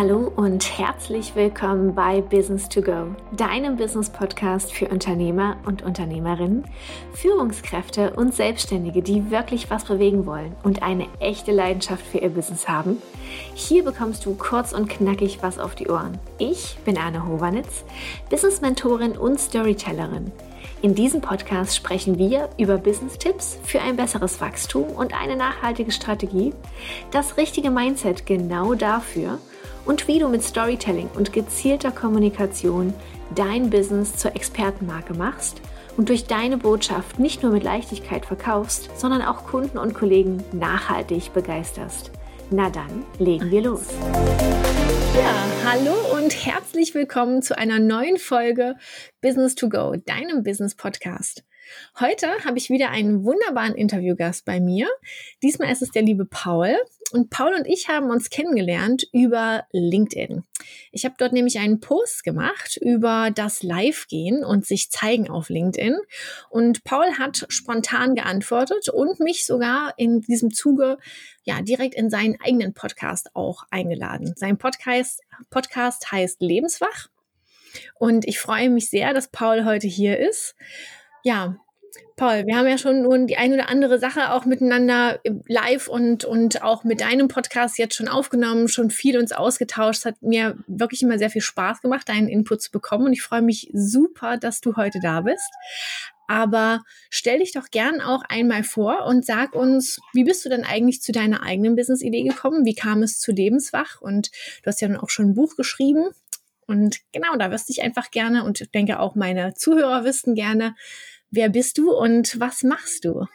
Hallo und herzlich willkommen bei Business to Go, deinem Business-Podcast für Unternehmer und Unternehmerinnen, Führungskräfte und Selbstständige, die wirklich was bewegen wollen und eine echte Leidenschaft für ihr Business haben. Hier bekommst du kurz und knackig was auf die Ohren. Ich bin Anne Hovanitz, Business-Mentorin und Storytellerin. In diesem Podcast sprechen wir über Business-Tipps für ein besseres Wachstum und eine nachhaltige Strategie, das richtige Mindset genau dafür – und wie du mit Storytelling und gezielter Kommunikation dein Business zur Expertenmarke machst und durch deine Botschaft nicht nur mit Leichtigkeit verkaufst, sondern auch Kunden und Kollegen nachhaltig begeisterst. Na dann, legen wir los. Ja, hallo und herzlich willkommen zu einer neuen Folge Business to Go, deinem Business Podcast. Heute habe ich wieder einen wunderbaren Interviewgast bei mir. Diesmal ist es der liebe Paul. Und Paul und ich haben uns kennengelernt über LinkedIn. Ich habe dort nämlich einen Post gemacht über das Live-Gehen und sich zeigen auf LinkedIn. Und Paul hat spontan geantwortet und mich sogar in diesem Zuge ja direkt in seinen eigenen Podcast auch eingeladen. Sein Podcast, Podcast heißt Lebenswach. Und ich freue mich sehr, dass Paul heute hier ist. Ja, Paul, wir haben ja schon nun die ein oder andere Sache auch miteinander live und, und auch mit deinem Podcast jetzt schon aufgenommen, schon viel uns ausgetauscht. Es hat mir wirklich immer sehr viel Spaß gemacht, deinen Input zu bekommen und ich freue mich super, dass du heute da bist. Aber stell dich doch gern auch einmal vor und sag uns, wie bist du denn eigentlich zu deiner eigenen Business-Idee gekommen? Wie kam es zu Lebenswach? Und du hast ja dann auch schon ein Buch geschrieben. Und genau, da wüsste ich einfach gerne und denke auch meine Zuhörer wüssten gerne, Wer bist du und was machst du?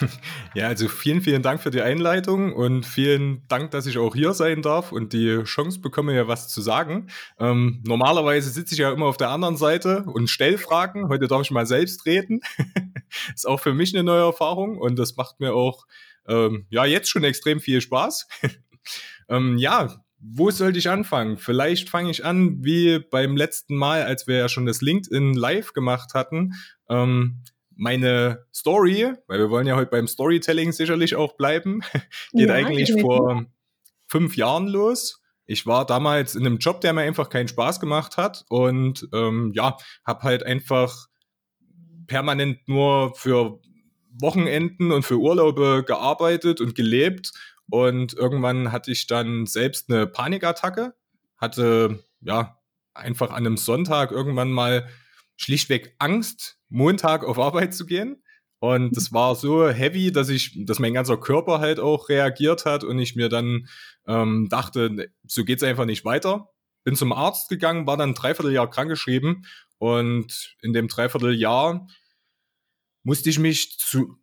Ja, also vielen, vielen Dank für die Einleitung und vielen Dank, dass ich auch hier sein darf und die Chance bekomme, ja was zu sagen. Ähm, normalerweise sitze ich ja immer auf der anderen Seite und stelle Fragen. Heute darf ich mal selbst reden. Ist auch für mich eine neue Erfahrung und das macht mir auch ähm, ja jetzt schon extrem viel Spaß. ähm, ja, wo sollte ich anfangen? Vielleicht fange ich an wie beim letzten Mal, als wir ja schon das LinkedIn Live gemacht hatten. Ähm, meine Story, weil wir wollen ja heute beim Storytelling sicherlich auch bleiben, geht ja, eigentlich vor fünf Jahren los. Ich war damals in einem Job, der mir einfach keinen Spaß gemacht hat und ähm, ja, habe halt einfach permanent nur für Wochenenden und für Urlaube gearbeitet und gelebt und irgendwann hatte ich dann selbst eine Panikattacke, hatte ja einfach an einem Sonntag irgendwann mal schlichtweg Angst, Montag auf Arbeit zu gehen. Und das war so heavy, dass ich, dass mein ganzer Körper halt auch reagiert hat und ich mir dann ähm, dachte, ne, so geht's einfach nicht weiter. Bin zum Arzt gegangen, war dann ein Dreivierteljahr krankgeschrieben und in dem Dreivierteljahr musste ich mich zu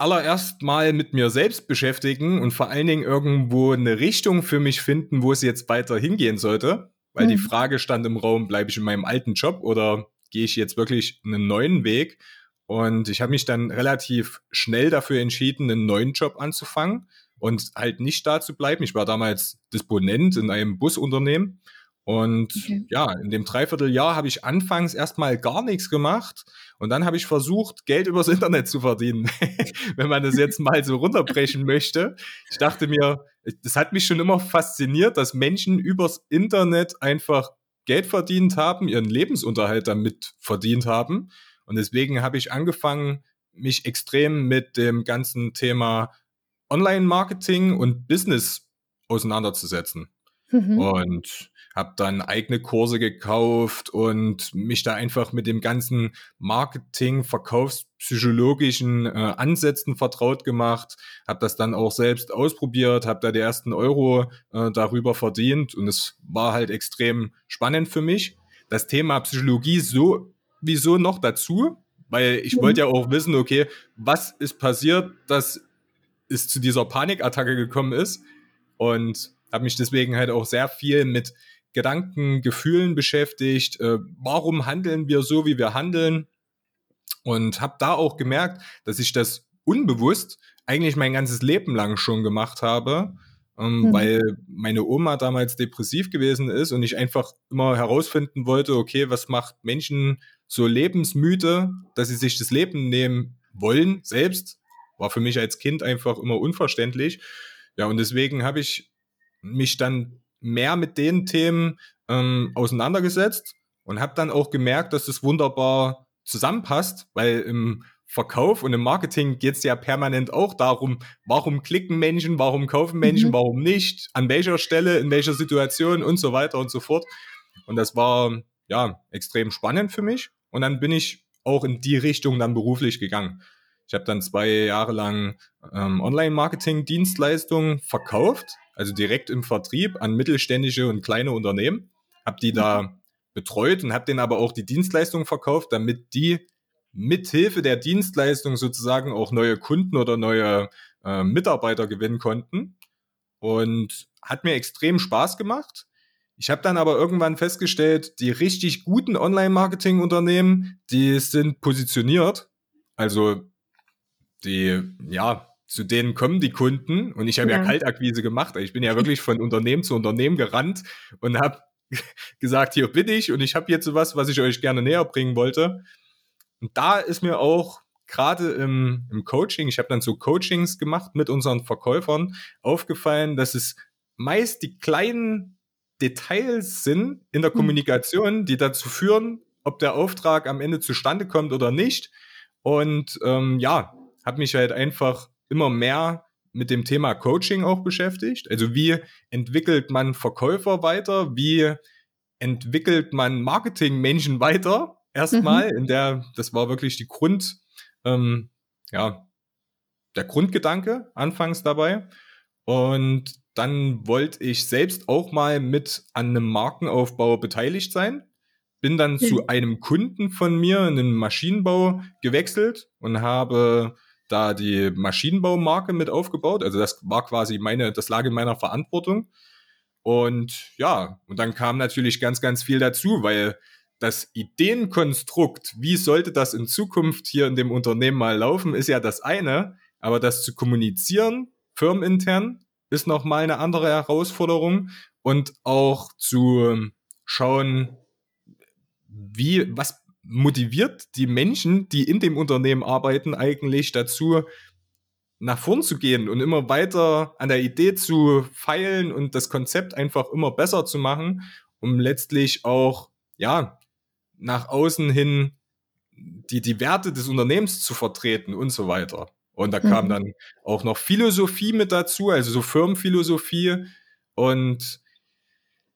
allererst mal mit mir selbst beschäftigen und vor allen Dingen irgendwo eine Richtung für mich finden, wo es jetzt weiter hingehen sollte. Weil mhm. die Frage stand im Raum, bleibe ich in meinem alten Job oder gehe ich jetzt wirklich einen neuen Weg? Und ich habe mich dann relativ schnell dafür entschieden, einen neuen Job anzufangen und halt nicht da zu bleiben. Ich war damals Disponent in einem Busunternehmen und okay. ja, in dem Dreivierteljahr habe ich anfangs erstmal gar nichts gemacht und dann habe ich versucht, Geld übers Internet zu verdienen, wenn man das jetzt mal so runterbrechen möchte. Ich dachte mir, das hat mich schon immer fasziniert, dass Menschen übers Internet einfach Geld verdient haben, ihren Lebensunterhalt damit verdient haben. Und deswegen habe ich angefangen, mich extrem mit dem ganzen Thema Online-Marketing und Business auseinanderzusetzen. Mhm. Und habe dann eigene Kurse gekauft und mich da einfach mit dem ganzen Marketing, verkaufspsychologischen äh, Ansätzen vertraut gemacht, habe das dann auch selbst ausprobiert, habe da die ersten Euro äh, darüber verdient und es war halt extrem spannend für mich. Das Thema Psychologie so wieso noch dazu, weil ich mhm. wollte ja auch wissen, okay, was ist passiert, dass es zu dieser Panikattacke gekommen ist und habe mich deswegen halt auch sehr viel mit Gedanken, Gefühlen beschäftigt. Äh, warum handeln wir so, wie wir handeln? Und habe da auch gemerkt, dass ich das unbewusst eigentlich mein ganzes Leben lang schon gemacht habe, ähm, mhm. weil meine Oma damals depressiv gewesen ist und ich einfach immer herausfinden wollte, okay, was macht Menschen so lebensmüde, dass sie sich das Leben nehmen wollen selbst, war für mich als Kind einfach immer unverständlich. Ja, und deswegen habe ich mich dann mehr mit den Themen ähm, auseinandergesetzt und habe dann auch gemerkt, dass es wunderbar zusammenpasst, weil im Verkauf und im Marketing geht es ja permanent auch darum, warum klicken Menschen, warum kaufen Menschen, mhm. warum nicht, an welcher Stelle, in welcher Situation und so weiter und so fort. Und das war ja extrem spannend für mich. Und dann bin ich auch in die Richtung dann beruflich gegangen. Ich habe dann zwei Jahre lang ähm, Online-Marketing-Dienstleistungen verkauft, also direkt im Vertrieb an mittelständische und kleine Unternehmen. Habe die da betreut und habe denen aber auch die Dienstleistungen verkauft, damit die mithilfe der Dienstleistung sozusagen auch neue Kunden oder neue äh, Mitarbeiter gewinnen konnten. Und hat mir extrem Spaß gemacht. Ich habe dann aber irgendwann festgestellt, die richtig guten Online-Marketing-Unternehmen, die sind positioniert. Also die, ja, zu denen kommen die Kunden und ich habe ja. ja Kaltakquise gemacht. Ich bin ja wirklich von Unternehmen zu Unternehmen gerannt und habe gesagt, hier bin ich und ich habe jetzt was, was ich euch gerne näher bringen wollte. Und da ist mir auch gerade im, im Coaching, ich habe dann so Coachings gemacht mit unseren Verkäufern, aufgefallen, dass es meist die kleinen Details sind in der hm. Kommunikation, die dazu führen, ob der Auftrag am Ende zustande kommt oder nicht. Und ähm, ja, habe mich halt einfach immer mehr mit dem Thema Coaching auch beschäftigt. Also wie entwickelt man Verkäufer weiter? Wie entwickelt man Marketingmenschen weiter? Erstmal, mhm. in der, das war wirklich die Grund, ähm, ja, der Grundgedanke anfangs dabei. Und dann wollte ich selbst auch mal mit an einem Markenaufbau beteiligt sein bin dann mhm. zu einem Kunden von mir in den Maschinenbau gewechselt und habe da die Maschinenbaumarke mit aufgebaut. Also das war quasi meine, das lag in meiner Verantwortung. Und ja, und dann kam natürlich ganz, ganz viel dazu, weil das Ideenkonstrukt, wie sollte das in Zukunft hier in dem Unternehmen mal laufen, ist ja das eine, aber das zu kommunizieren, firmenintern, ist nochmal eine andere Herausforderung und auch zu schauen, wie, was motiviert die Menschen, die in dem Unternehmen arbeiten, eigentlich dazu, nach vorn zu gehen und immer weiter an der Idee zu feilen und das Konzept einfach immer besser zu machen, um letztlich auch, ja, nach außen hin die, die Werte des Unternehmens zu vertreten und so weiter. Und da kam mhm. dann auch noch Philosophie mit dazu, also so Firmenphilosophie. Und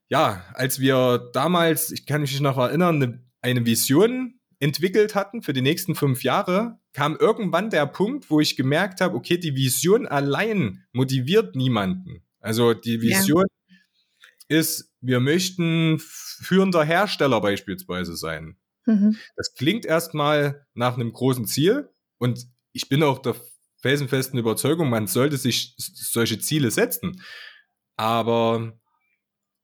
ja, als wir damals, ich kann mich noch erinnern, eine eine Vision entwickelt hatten für die nächsten fünf Jahre, kam irgendwann der Punkt, wo ich gemerkt habe, okay, die Vision allein motiviert niemanden. Also die Vision ja. ist, wir möchten führender Hersteller beispielsweise sein. Mhm. Das klingt erstmal nach einem großen Ziel und ich bin auch der felsenfesten Überzeugung, man sollte sich solche Ziele setzen. Aber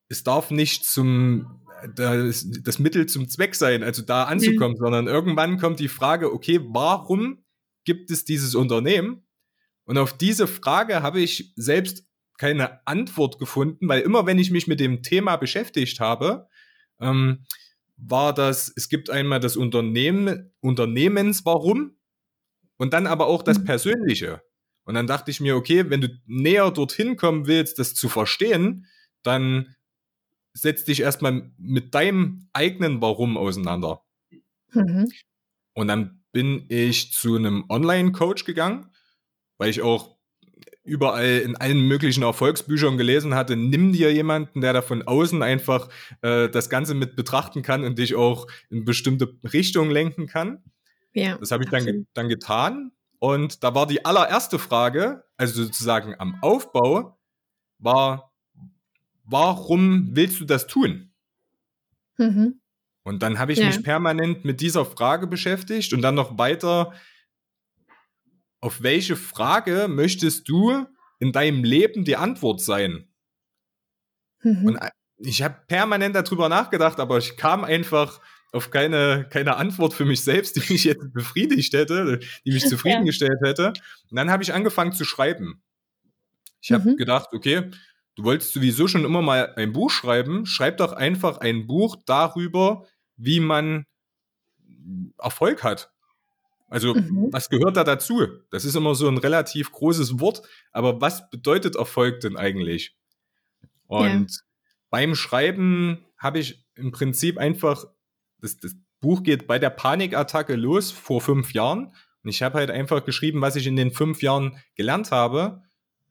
es darf nicht zum das, das Mittel zum Zweck sein, also da anzukommen, mhm. sondern irgendwann kommt die Frage, okay, warum gibt es dieses Unternehmen? Und auf diese Frage habe ich selbst keine Antwort gefunden, weil immer wenn ich mich mit dem Thema beschäftigt habe, ähm, war das, es gibt einmal das Unternehmen, Unternehmens Warum und dann aber auch das mhm. Persönliche. Und dann dachte ich mir, okay, wenn du näher dorthin kommen willst, das zu verstehen, dann setz dich erstmal mit deinem eigenen Warum auseinander. Mhm. Und dann bin ich zu einem Online-Coach gegangen, weil ich auch überall in allen möglichen Erfolgsbüchern gelesen hatte, nimm dir jemanden, der da von außen einfach äh, das Ganze mit betrachten kann und dich auch in bestimmte Richtungen lenken kann. Ja, das habe ich dann, dann getan. Und da war die allererste Frage, also sozusagen am Aufbau, war, warum willst du das tun? Mhm. Und dann habe ich ja. mich permanent mit dieser Frage beschäftigt und dann noch weiter, auf welche Frage möchtest du in deinem Leben die Antwort sein? Mhm. Und äh, ich habe permanent darüber nachgedacht, aber ich kam einfach auf keine, keine Antwort für mich selbst, die mich jetzt befriedigt hätte, die mich zufriedengestellt ja. hätte. Und dann habe ich angefangen zu schreiben. Ich habe mhm. gedacht, okay, du wolltest sowieso schon immer mal ein Buch schreiben, schreib doch einfach ein Buch darüber, wie man Erfolg hat. Also, mhm. was gehört da dazu? Das ist immer so ein relativ großes Wort, aber was bedeutet Erfolg denn eigentlich? Und ja. beim Schreiben habe ich im Prinzip einfach, das, das Buch geht bei der Panikattacke los vor fünf Jahren. Und ich habe halt einfach geschrieben, was ich in den fünf Jahren gelernt habe.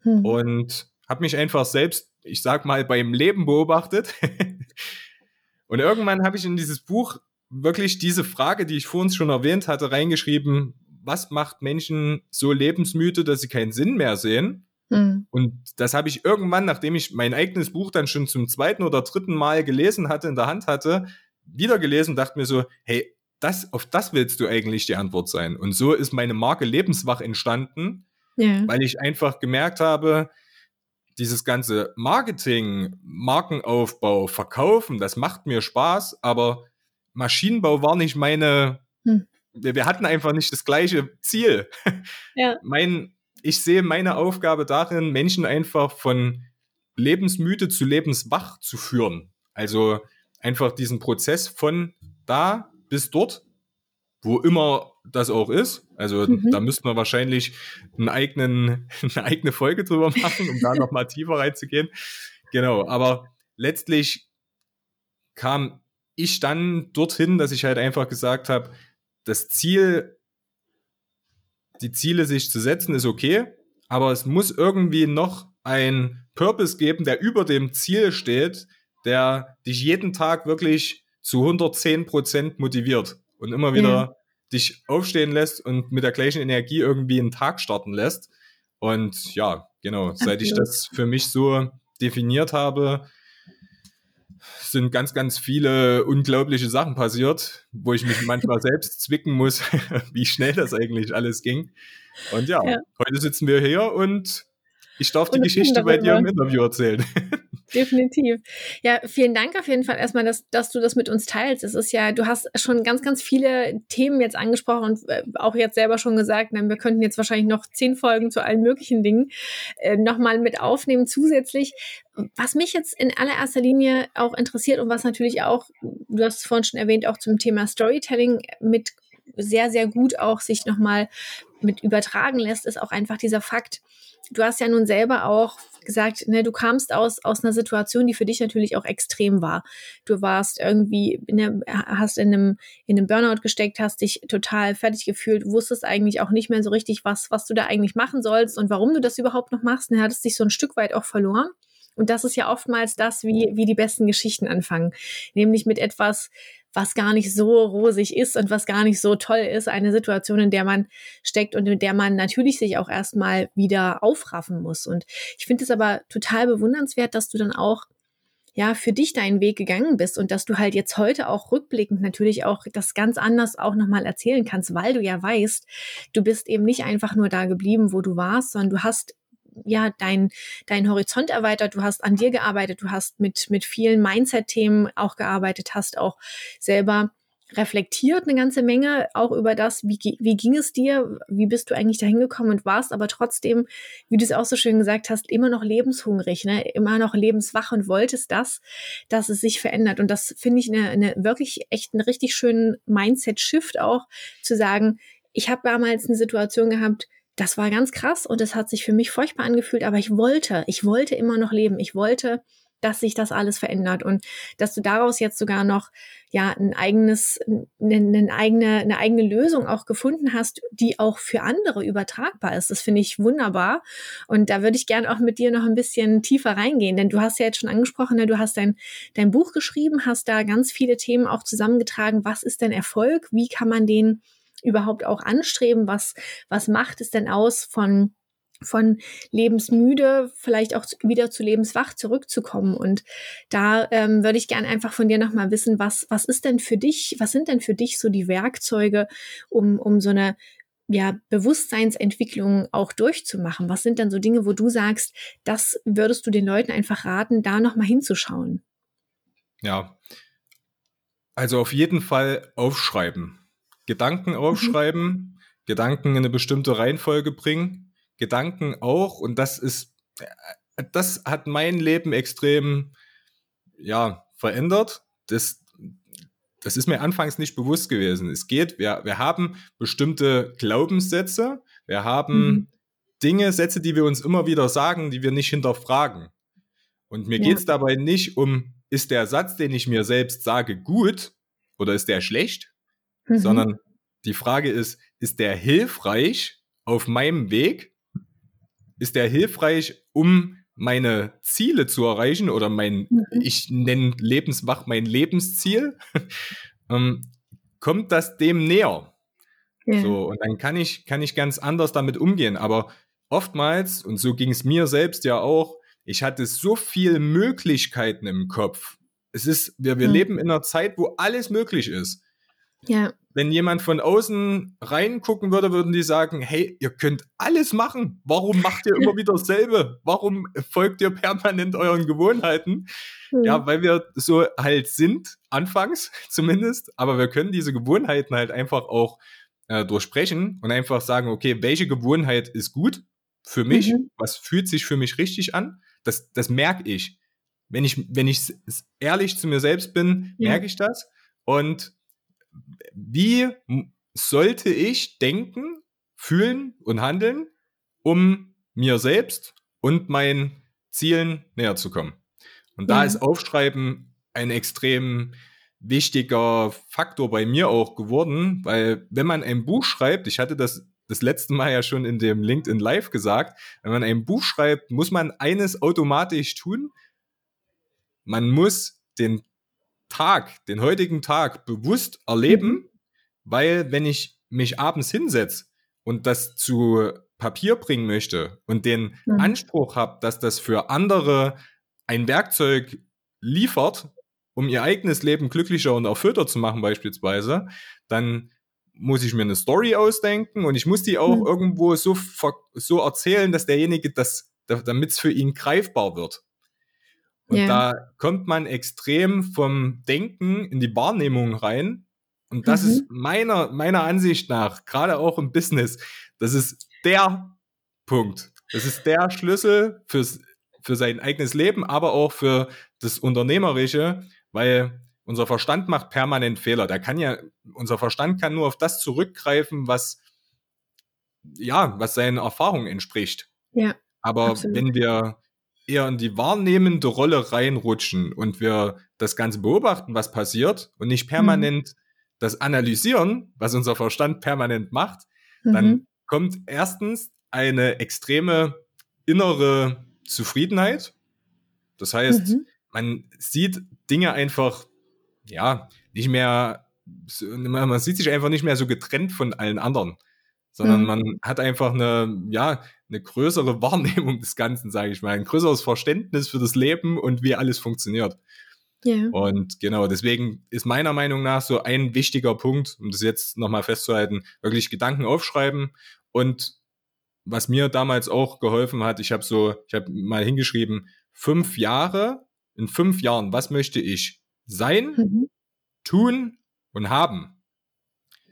Hm. Und habe mich einfach selbst, ich sag mal, beim Leben beobachtet. und irgendwann habe ich in dieses Buch wirklich diese Frage, die ich vor uns schon erwähnt hatte, reingeschrieben, was macht Menschen so lebensmüde, dass sie keinen Sinn mehr sehen? Mhm. Und das habe ich irgendwann, nachdem ich mein eigenes Buch dann schon zum zweiten oder dritten Mal gelesen hatte, in der Hand hatte, wieder gelesen, dachte mir so, hey, das, auf das willst du eigentlich die Antwort sein. Und so ist meine Marke Lebenswach entstanden, ja. weil ich einfach gemerkt habe, dieses ganze Marketing, Markenaufbau, Verkaufen, das macht mir Spaß, aber Maschinenbau war nicht meine, hm. wir, wir, hatten einfach nicht das gleiche Ziel. Ja. Mein, ich sehe meine Aufgabe darin, Menschen einfach von lebensmüde zu lebenswach zu führen. Also einfach diesen Prozess von da bis dort, wo immer das auch ist. Also mhm. da müssten wir wahrscheinlich einen eigenen, eine eigene Folge drüber machen, um da nochmal tiefer reinzugehen. Genau, aber letztlich kam ich dann dorthin, dass ich halt einfach gesagt habe, das Ziel, die Ziele sich zu setzen, ist okay, aber es muss irgendwie noch ein Purpose geben, der über dem Ziel steht, der dich jeden Tag wirklich zu 110 Prozent motiviert und immer wieder ja. Dich aufstehen lässt und mit der gleichen Energie irgendwie einen Tag starten lässt. Und ja, genau, seit ich das für mich so definiert habe, sind ganz, ganz viele unglaubliche Sachen passiert, wo ich mich manchmal selbst zwicken muss, wie schnell das eigentlich alles ging. Und ja, ja, heute sitzen wir hier und ich darf die Geschichte bei dir im Interview erzählen. Definitiv. Ja, vielen Dank auf jeden Fall erstmal, dass, dass du das mit uns teilst. Es ist ja, du hast schon ganz, ganz viele Themen jetzt angesprochen und äh, auch jetzt selber schon gesagt, wir könnten jetzt wahrscheinlich noch zehn Folgen zu allen möglichen Dingen äh, nochmal mit aufnehmen zusätzlich. Was mich jetzt in allererster Linie auch interessiert und was natürlich auch, du hast es vorhin schon erwähnt, auch zum Thema Storytelling mit sehr, sehr gut auch sich nochmal mit übertragen lässt, ist auch einfach dieser Fakt, du hast ja nun selber auch gesagt, ne, du kamst aus, aus einer Situation, die für dich natürlich auch extrem war. Du warst irgendwie, ne, hast in einem, in einem Burnout gesteckt, hast dich total fertig gefühlt, wusstest eigentlich auch nicht mehr so richtig, was, was du da eigentlich machen sollst und warum du das überhaupt noch machst. Und hattest dich so ein Stück weit auch verloren. Und das ist ja oftmals das, wie, wie die besten Geschichten anfangen. Nämlich mit etwas, was gar nicht so rosig ist und was gar nicht so toll ist. Eine Situation, in der man steckt und in der man natürlich sich auch erstmal wieder aufraffen muss. Und ich finde es aber total bewundernswert, dass du dann auch ja, für dich deinen Weg gegangen bist und dass du halt jetzt heute auch rückblickend natürlich auch das ganz anders auch nochmal erzählen kannst, weil du ja weißt, du bist eben nicht einfach nur da geblieben, wo du warst, sondern du hast ja, dein, dein Horizont erweitert, du hast an dir gearbeitet, du hast mit, mit vielen Mindset-Themen auch gearbeitet, hast auch selber reflektiert eine ganze Menge auch über das, wie, wie ging es dir, wie bist du eigentlich dahin gekommen und warst aber trotzdem, wie du es auch so schön gesagt hast, immer noch lebenshungrig, ne? immer noch lebenswach und wolltest das, dass es sich verändert. Und das finde ich eine, eine wirklich echt einen richtig schönen Mindset-Shift auch, zu sagen, ich habe damals eine Situation gehabt, das war ganz krass und es hat sich für mich furchtbar angefühlt, aber ich wollte, ich wollte immer noch leben. Ich wollte, dass sich das alles verändert und dass du daraus jetzt sogar noch ja ein eigenes, eine, eine, eigene, eine eigene Lösung auch gefunden hast, die auch für andere übertragbar ist. Das finde ich wunderbar und da würde ich gerne auch mit dir noch ein bisschen tiefer reingehen, denn du hast ja jetzt schon angesprochen, ne, du hast dein dein Buch geschrieben, hast da ganz viele Themen auch zusammengetragen. Was ist denn Erfolg? Wie kann man den überhaupt auch anstreben? Was, was macht es denn aus von von lebensmüde vielleicht auch wieder zu lebenswach zurückzukommen. Und da ähm, würde ich gerne einfach von dir nochmal wissen, was, was ist denn für dich, was sind denn für dich so die Werkzeuge, um, um so eine ja, Bewusstseinsentwicklung auch durchzumachen? Was sind denn so Dinge, wo du sagst, das würdest du den Leuten einfach raten, da nochmal hinzuschauen? Ja, also auf jeden Fall aufschreiben. Gedanken aufschreiben, mhm. Gedanken in eine bestimmte Reihenfolge bringen, Gedanken auch, und das ist, äh, das hat mein Leben extrem, ja, verändert. Das, das ist mir anfangs nicht bewusst gewesen. Es geht, wir, wir haben bestimmte Glaubenssätze, wir haben mhm. Dinge, Sätze, die wir uns immer wieder sagen, die wir nicht hinterfragen. Und mir ja. geht es dabei nicht um, ist der Satz, den ich mir selbst sage, gut oder ist der schlecht, mhm. sondern die Frage ist, ist der hilfreich auf meinem Weg? Ist der hilfreich, um meine Ziele zu erreichen oder mein, mhm. ich nenne Lebenswach mein Lebensziel? ähm, kommt das dem näher? Ja. So, und dann kann ich, kann ich ganz anders damit umgehen. Aber oftmals, und so ging es mir selbst ja auch, ich hatte so viele Möglichkeiten im Kopf. Es ist, wir, wir mhm. leben in einer Zeit, wo alles möglich ist. Ja. Wenn jemand von außen reingucken würde, würden die sagen, hey, ihr könnt alles machen. Warum macht ihr immer wieder dasselbe? Warum folgt ihr permanent euren Gewohnheiten? Mhm. Ja, weil wir so halt sind, anfangs zumindest, aber wir können diese Gewohnheiten halt einfach auch äh, durchsprechen und einfach sagen, okay, welche Gewohnheit ist gut für mich? Mhm. Was fühlt sich für mich richtig an? Das, das merke ich. Wenn ich, wenn ich ehrlich zu mir selbst bin, ja. merke ich das. Und wie sollte ich denken, fühlen und handeln, um mir selbst und meinen Zielen näher zu kommen? Und da ja. ist Aufschreiben ein extrem wichtiger Faktor bei mir auch geworden, weil wenn man ein Buch schreibt, ich hatte das das letzte Mal ja schon in dem LinkedIn Live gesagt, wenn man ein Buch schreibt, muss man eines automatisch tun. Man muss den Tag, den heutigen Tag bewusst erleben, mhm. weil wenn ich mich abends hinsetze und das zu Papier bringen möchte und den mhm. Anspruch habe, dass das für andere ein Werkzeug liefert, um ihr eigenes Leben glücklicher und erfüllter zu machen beispielsweise, dann muss ich mir eine Story ausdenken und ich muss die auch mhm. irgendwo so, so erzählen, dass derjenige das, damit es für ihn greifbar wird. Und ja. da kommt man extrem vom Denken in die Wahrnehmung rein. Und das mhm. ist meiner, meiner Ansicht nach, gerade auch im Business, das ist der Punkt. Das ist der Schlüssel fürs, für sein eigenes Leben, aber auch für das Unternehmerische, weil unser Verstand macht permanent Fehler. Der kann ja, unser Verstand kann nur auf das zurückgreifen, was, ja, was seinen Erfahrungen entspricht. Ja. Aber absolut. wenn wir eher in die wahrnehmende Rolle reinrutschen und wir das Ganze beobachten, was passiert und nicht permanent mhm. das analysieren, was unser Verstand permanent macht, mhm. dann kommt erstens eine extreme innere Zufriedenheit. Das heißt, mhm. man sieht Dinge einfach, ja, nicht mehr, man sieht sich einfach nicht mehr so getrennt von allen anderen, sondern mhm. man hat einfach eine, ja, eine größere Wahrnehmung des Ganzen, sage ich mal, ein größeres Verständnis für das Leben und wie alles funktioniert. Ja. Und genau, deswegen ist meiner Meinung nach so ein wichtiger Punkt, um das jetzt nochmal festzuhalten, wirklich Gedanken aufschreiben und was mir damals auch geholfen hat, ich habe so, ich habe mal hingeschrieben, fünf Jahre, in fünf Jahren, was möchte ich sein, mhm. tun und haben?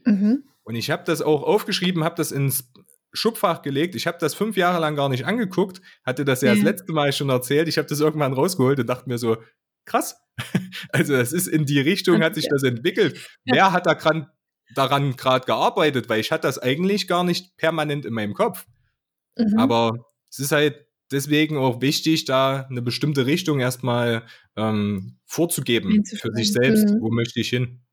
Mhm. Und ich habe das auch aufgeschrieben, habe das ins Schubfach gelegt. Ich habe das fünf Jahre lang gar nicht angeguckt, hatte das ja, ja. das letzte Mal schon erzählt. Ich habe das irgendwann rausgeholt und dachte mir so, krass. Also das ist in die Richtung hat sich das entwickelt. Ja. Wer hat da grad, daran gerade gearbeitet? Weil ich hatte das eigentlich gar nicht permanent in meinem Kopf. Mhm. Aber es ist halt deswegen auch wichtig, da eine bestimmte Richtung erstmal ähm, vorzugeben für sich selbst. Mhm. Wo möchte ich hin?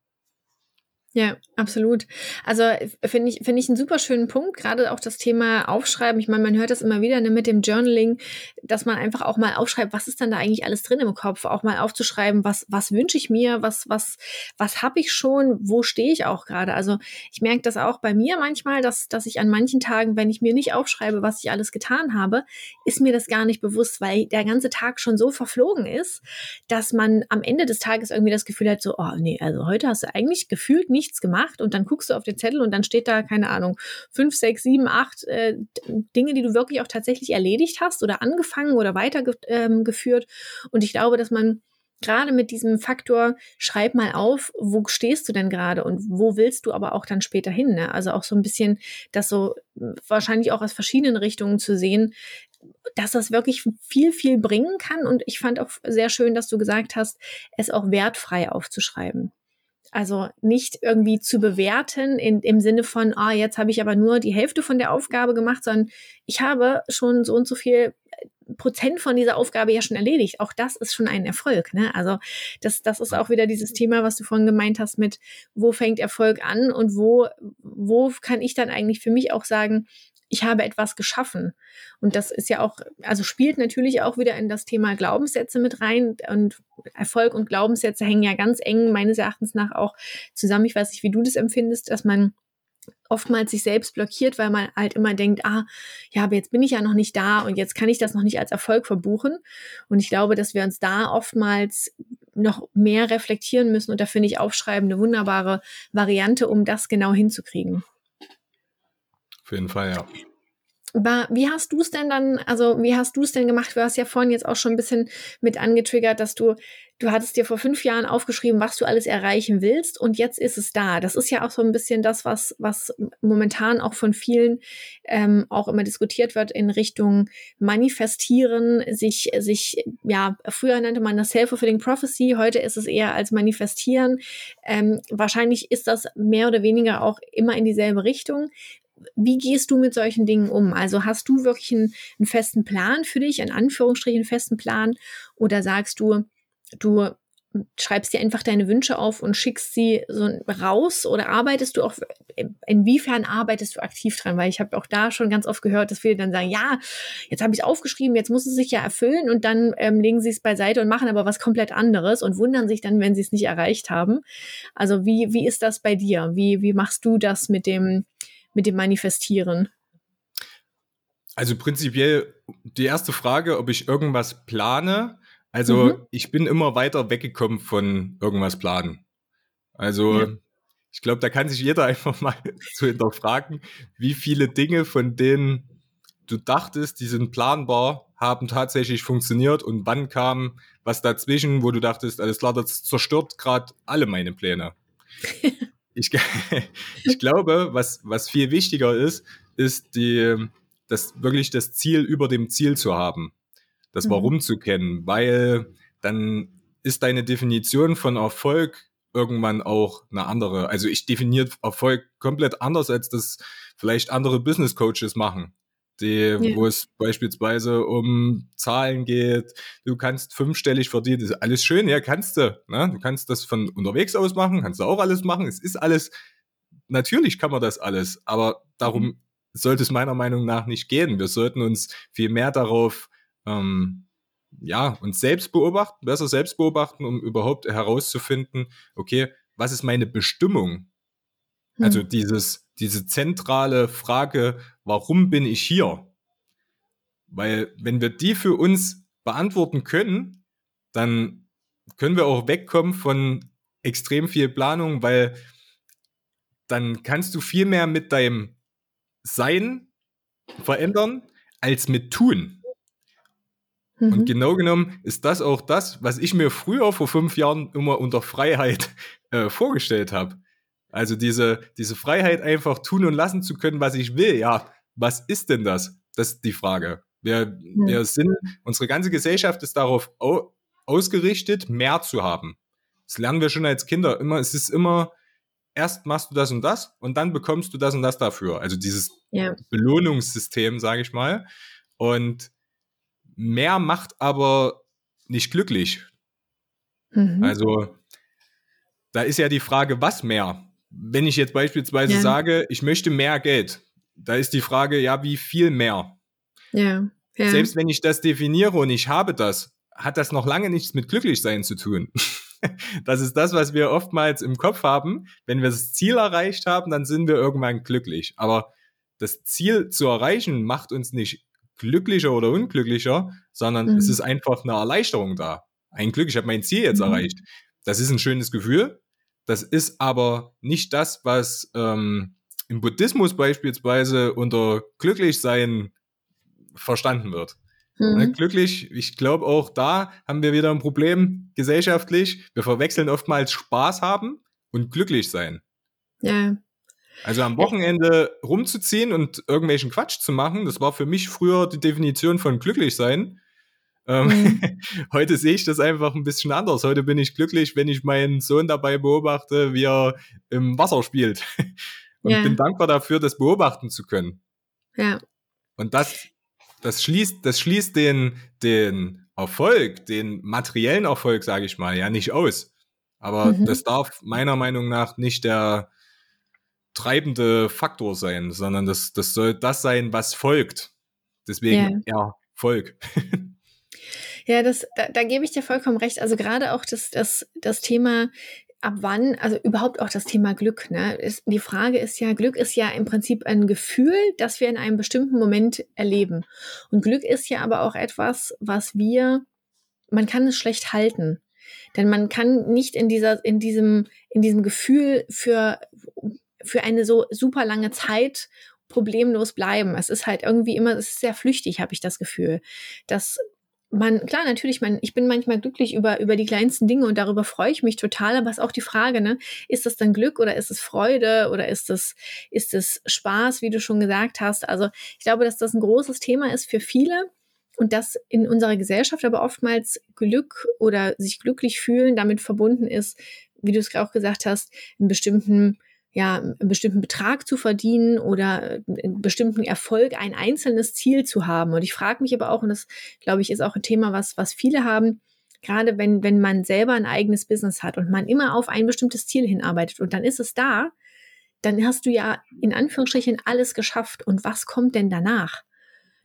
Ja, absolut. Also finde ich, finde ich einen super schönen Punkt, gerade auch das Thema Aufschreiben. Ich meine, man hört das immer wieder ne, mit dem Journaling, dass man einfach auch mal aufschreibt, was ist dann da eigentlich alles drin im Kopf, auch mal aufzuschreiben, was, was wünsche ich mir, was, was, was habe ich schon, wo stehe ich auch gerade. Also ich merke das auch bei mir manchmal, dass, dass ich an manchen Tagen, wenn ich mir nicht aufschreibe, was ich alles getan habe, ist mir das gar nicht bewusst, weil der ganze Tag schon so verflogen ist, dass man am Ende des Tages irgendwie das Gefühl hat, so, oh nee, also heute hast du eigentlich gefühlt nicht nichts gemacht und dann guckst du auf den Zettel und dann steht da, keine Ahnung, fünf, sechs, sieben, acht äh, Dinge, die du wirklich auch tatsächlich erledigt hast oder angefangen oder weitergeführt. Ähm, und ich glaube, dass man gerade mit diesem Faktor, schreib mal auf, wo stehst du denn gerade und wo willst du aber auch dann später hin? Ne? Also auch so ein bisschen das so wahrscheinlich auch aus verschiedenen Richtungen zu sehen, dass das wirklich viel, viel bringen kann. Und ich fand auch sehr schön, dass du gesagt hast, es auch wertfrei aufzuschreiben. Also nicht irgendwie zu bewerten in, im Sinne von, ah, jetzt habe ich aber nur die Hälfte von der Aufgabe gemacht, sondern ich habe schon so und so viel Prozent von dieser Aufgabe ja schon erledigt. Auch das ist schon ein Erfolg. Ne? Also das, das ist auch wieder dieses Thema, was du vorhin gemeint hast mit, wo fängt Erfolg an und wo, wo kann ich dann eigentlich für mich auch sagen, ich habe etwas geschaffen. Und das ist ja auch, also spielt natürlich auch wieder in das Thema Glaubenssätze mit rein. Und Erfolg und Glaubenssätze hängen ja ganz eng meines Erachtens nach auch zusammen. Ich weiß nicht, wie du das empfindest, dass man oftmals sich selbst blockiert, weil man halt immer denkt, ah, ja, aber jetzt bin ich ja noch nicht da und jetzt kann ich das noch nicht als Erfolg verbuchen. Und ich glaube, dass wir uns da oftmals noch mehr reflektieren müssen und da finde ich Aufschreiben eine wunderbare Variante, um das genau hinzukriegen. Auf jeden Fall, ja. Wie hast du es denn dann, also wie hast du es denn gemacht? Du hast ja vorhin jetzt auch schon ein bisschen mit angetriggert, dass du, du hattest dir vor fünf Jahren aufgeschrieben, was du alles erreichen willst und jetzt ist es da. Das ist ja auch so ein bisschen das, was, was momentan auch von vielen ähm, auch immer diskutiert wird in Richtung Manifestieren, sich, sich, ja, früher nannte man das Self-Fulfilling Prophecy, heute ist es eher als Manifestieren. Ähm, wahrscheinlich ist das mehr oder weniger auch immer in dieselbe Richtung wie gehst du mit solchen Dingen um? Also hast du wirklich einen, einen festen Plan für dich, in Anführungsstrichen einen festen Plan, oder sagst du, du schreibst dir einfach deine Wünsche auf und schickst sie so raus oder arbeitest du auch, inwiefern arbeitest du aktiv dran? Weil ich habe auch da schon ganz oft gehört, dass viele dann sagen, ja, jetzt habe ich es aufgeschrieben, jetzt muss es sich ja erfüllen und dann ähm, legen sie es beiseite und machen aber was komplett anderes und wundern sich dann, wenn sie es nicht erreicht haben. Also wie, wie ist das bei dir? Wie, wie machst du das mit dem, mit dem Manifestieren? Also prinzipiell die erste Frage, ob ich irgendwas plane. Also mhm. ich bin immer weiter weggekommen von irgendwas planen. Also ja. ich glaube, da kann sich jeder einfach mal zu hinterfragen, wie viele Dinge von denen du dachtest, die sind planbar, haben tatsächlich funktioniert und wann kam was dazwischen, wo du dachtest, alles klar, das zerstört gerade alle meine Pläne. ich, ich glaube, was, was viel wichtiger ist, ist die, das wirklich das Ziel über dem Ziel zu haben. Das mhm. Warum zu kennen, weil dann ist deine Definition von Erfolg irgendwann auch eine andere. Also ich definiere Erfolg komplett anders, als das vielleicht andere Business Coaches machen die, ja. wo es beispielsweise um Zahlen geht. Du kannst fünfstellig verdienen, das ist alles schön, ja, kannst du. Ne? Du kannst das von unterwegs aus machen, kannst du auch alles machen. Es ist alles, natürlich kann man das alles, aber darum sollte es meiner Meinung nach nicht gehen. Wir sollten uns viel mehr darauf, ähm, ja, uns selbst beobachten, besser selbst beobachten, um überhaupt herauszufinden, okay, was ist meine Bestimmung? Also hm. dieses, diese zentrale Frage, warum bin ich hier? Weil wenn wir die für uns beantworten können, dann können wir auch wegkommen von extrem viel Planung, weil dann kannst du viel mehr mit deinem Sein verändern als mit Tun. Mhm. Und genau genommen ist das auch das, was ich mir früher vor fünf Jahren immer unter Freiheit äh, vorgestellt habe. Also diese, diese Freiheit einfach tun und lassen zu können, was ich will. Ja, was ist denn das? Das ist die Frage. Wir, mhm. wir sind, unsere ganze Gesellschaft ist darauf au, ausgerichtet, mehr zu haben. Das lernen wir schon als Kinder immer. Es ist immer, erst machst du das und das und dann bekommst du das und das dafür. Also dieses ja. Belohnungssystem, sage ich mal. Und mehr macht aber nicht glücklich. Mhm. Also da ist ja die Frage, was mehr? wenn ich jetzt beispielsweise ja. sage, ich möchte mehr Geld, da ist die Frage, ja, wie viel mehr? Ja. ja. Selbst wenn ich das definiere und ich habe das, hat das noch lange nichts mit Glücklichsein zu tun. das ist das, was wir oftmals im Kopf haben. Wenn wir das Ziel erreicht haben, dann sind wir irgendwann glücklich. Aber das Ziel zu erreichen macht uns nicht glücklicher oder unglücklicher, sondern mhm. es ist einfach eine Erleichterung da. Ein Glück, ich habe mein Ziel jetzt mhm. erreicht. Das ist ein schönes Gefühl, das ist aber nicht das, was ähm, im Buddhismus beispielsweise unter Glücklichsein verstanden wird. Mhm. Glücklich, ich glaube auch da haben wir wieder ein Problem gesellschaftlich. Wir verwechseln oftmals Spaß haben und glücklich sein. Ja. Also am Wochenende rumzuziehen und irgendwelchen Quatsch zu machen, das war für mich früher die Definition von glücklich sein. Ähm, mhm. Heute sehe ich das einfach ein bisschen anders. Heute bin ich glücklich, wenn ich meinen Sohn dabei beobachte, wie er im Wasser spielt. Und ja. bin dankbar dafür, das beobachten zu können. Ja. Und das, das schließt, das schließt den, den Erfolg, den materiellen Erfolg, sage ich mal, ja nicht aus. Aber mhm. das darf meiner Meinung nach nicht der treibende Faktor sein, sondern das, das soll das sein, was folgt. Deswegen ja, Erfolg. Ja, das, da, da gebe ich dir vollkommen recht. Also gerade auch das, das, das Thema, ab wann, also überhaupt auch das Thema Glück. Ne? Ist, die Frage ist ja, Glück ist ja im Prinzip ein Gefühl, das wir in einem bestimmten Moment erleben. Und Glück ist ja aber auch etwas, was wir, man kann es schlecht halten. Denn man kann nicht in dieser, in diesem, in diesem Gefühl für, für eine so super lange Zeit problemlos bleiben. Es ist halt irgendwie immer, es ist sehr flüchtig, habe ich das Gefühl. Dass man, klar, natürlich, man, ich bin manchmal glücklich über, über die kleinsten Dinge und darüber freue ich mich total, aber es ist auch die Frage, ne, ist das dann Glück oder ist es Freude oder ist es, ist es Spaß, wie du schon gesagt hast? Also ich glaube, dass das ein großes Thema ist für viele und dass in unserer Gesellschaft aber oftmals Glück oder sich glücklich fühlen damit verbunden ist, wie du es auch gesagt hast, in bestimmten ja, einen bestimmten Betrag zu verdienen oder einen bestimmten Erfolg, ein einzelnes Ziel zu haben. Und ich frage mich aber auch, und das glaube ich ist auch ein Thema, was, was viele haben, gerade wenn, wenn man selber ein eigenes Business hat und man immer auf ein bestimmtes Ziel hinarbeitet und dann ist es da, dann hast du ja in Anführungsstrichen alles geschafft. Und was kommt denn danach?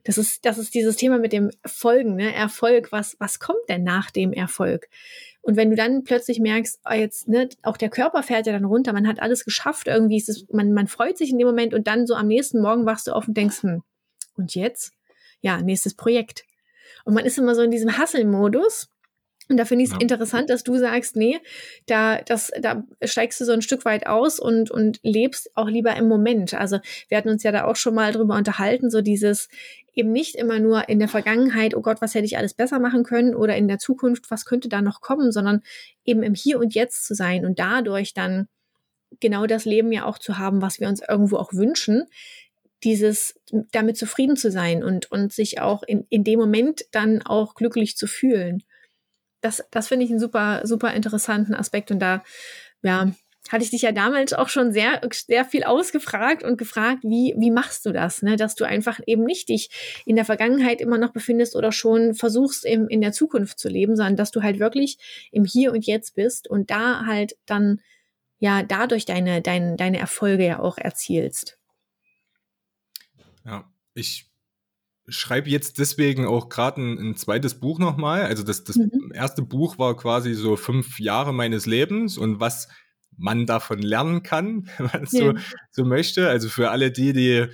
Das ist, das ist dieses Thema mit dem Folgen, ne? Erfolg. Was, was kommt denn nach dem Erfolg? Und wenn du dann plötzlich merkst, oh jetzt, ne, auch der Körper fährt ja dann runter, man hat alles geschafft, irgendwie ist es, man, man freut sich in dem Moment und dann so am nächsten Morgen wachst du auf und denkst, hm, und jetzt? Ja, nächstes Projekt. Und man ist immer so in diesem Hustle-Modus und da finde ich es ja. interessant, dass du sagst, nee, da, das, da steigst du so ein Stück weit aus und, und lebst auch lieber im Moment. Also wir hatten uns ja da auch schon mal drüber unterhalten, so dieses eben nicht immer nur in der Vergangenheit, oh Gott, was hätte ich alles besser machen können oder in der Zukunft, was könnte da noch kommen, sondern eben im Hier und Jetzt zu sein und dadurch dann genau das Leben ja auch zu haben, was wir uns irgendwo auch wünschen, dieses damit zufrieden zu sein und, und sich auch in, in dem Moment dann auch glücklich zu fühlen das, das finde ich einen super, super interessanten Aspekt. Und da, ja, hatte ich dich ja damals auch schon sehr, sehr viel ausgefragt und gefragt, wie, wie machst du das, ne? dass du einfach eben nicht dich in der Vergangenheit immer noch befindest oder schon versuchst, im, in der Zukunft zu leben, sondern dass du halt wirklich im Hier und Jetzt bist und da halt dann ja dadurch deine, deine, deine Erfolge ja auch erzielst. Ja, ich schreibe jetzt deswegen auch gerade ein, ein, zweites Buch nochmal. Also das, das mhm. erste Buch war quasi so fünf Jahre meines Lebens und was man davon lernen kann, wenn man es ja. so, so möchte. Also für alle die, die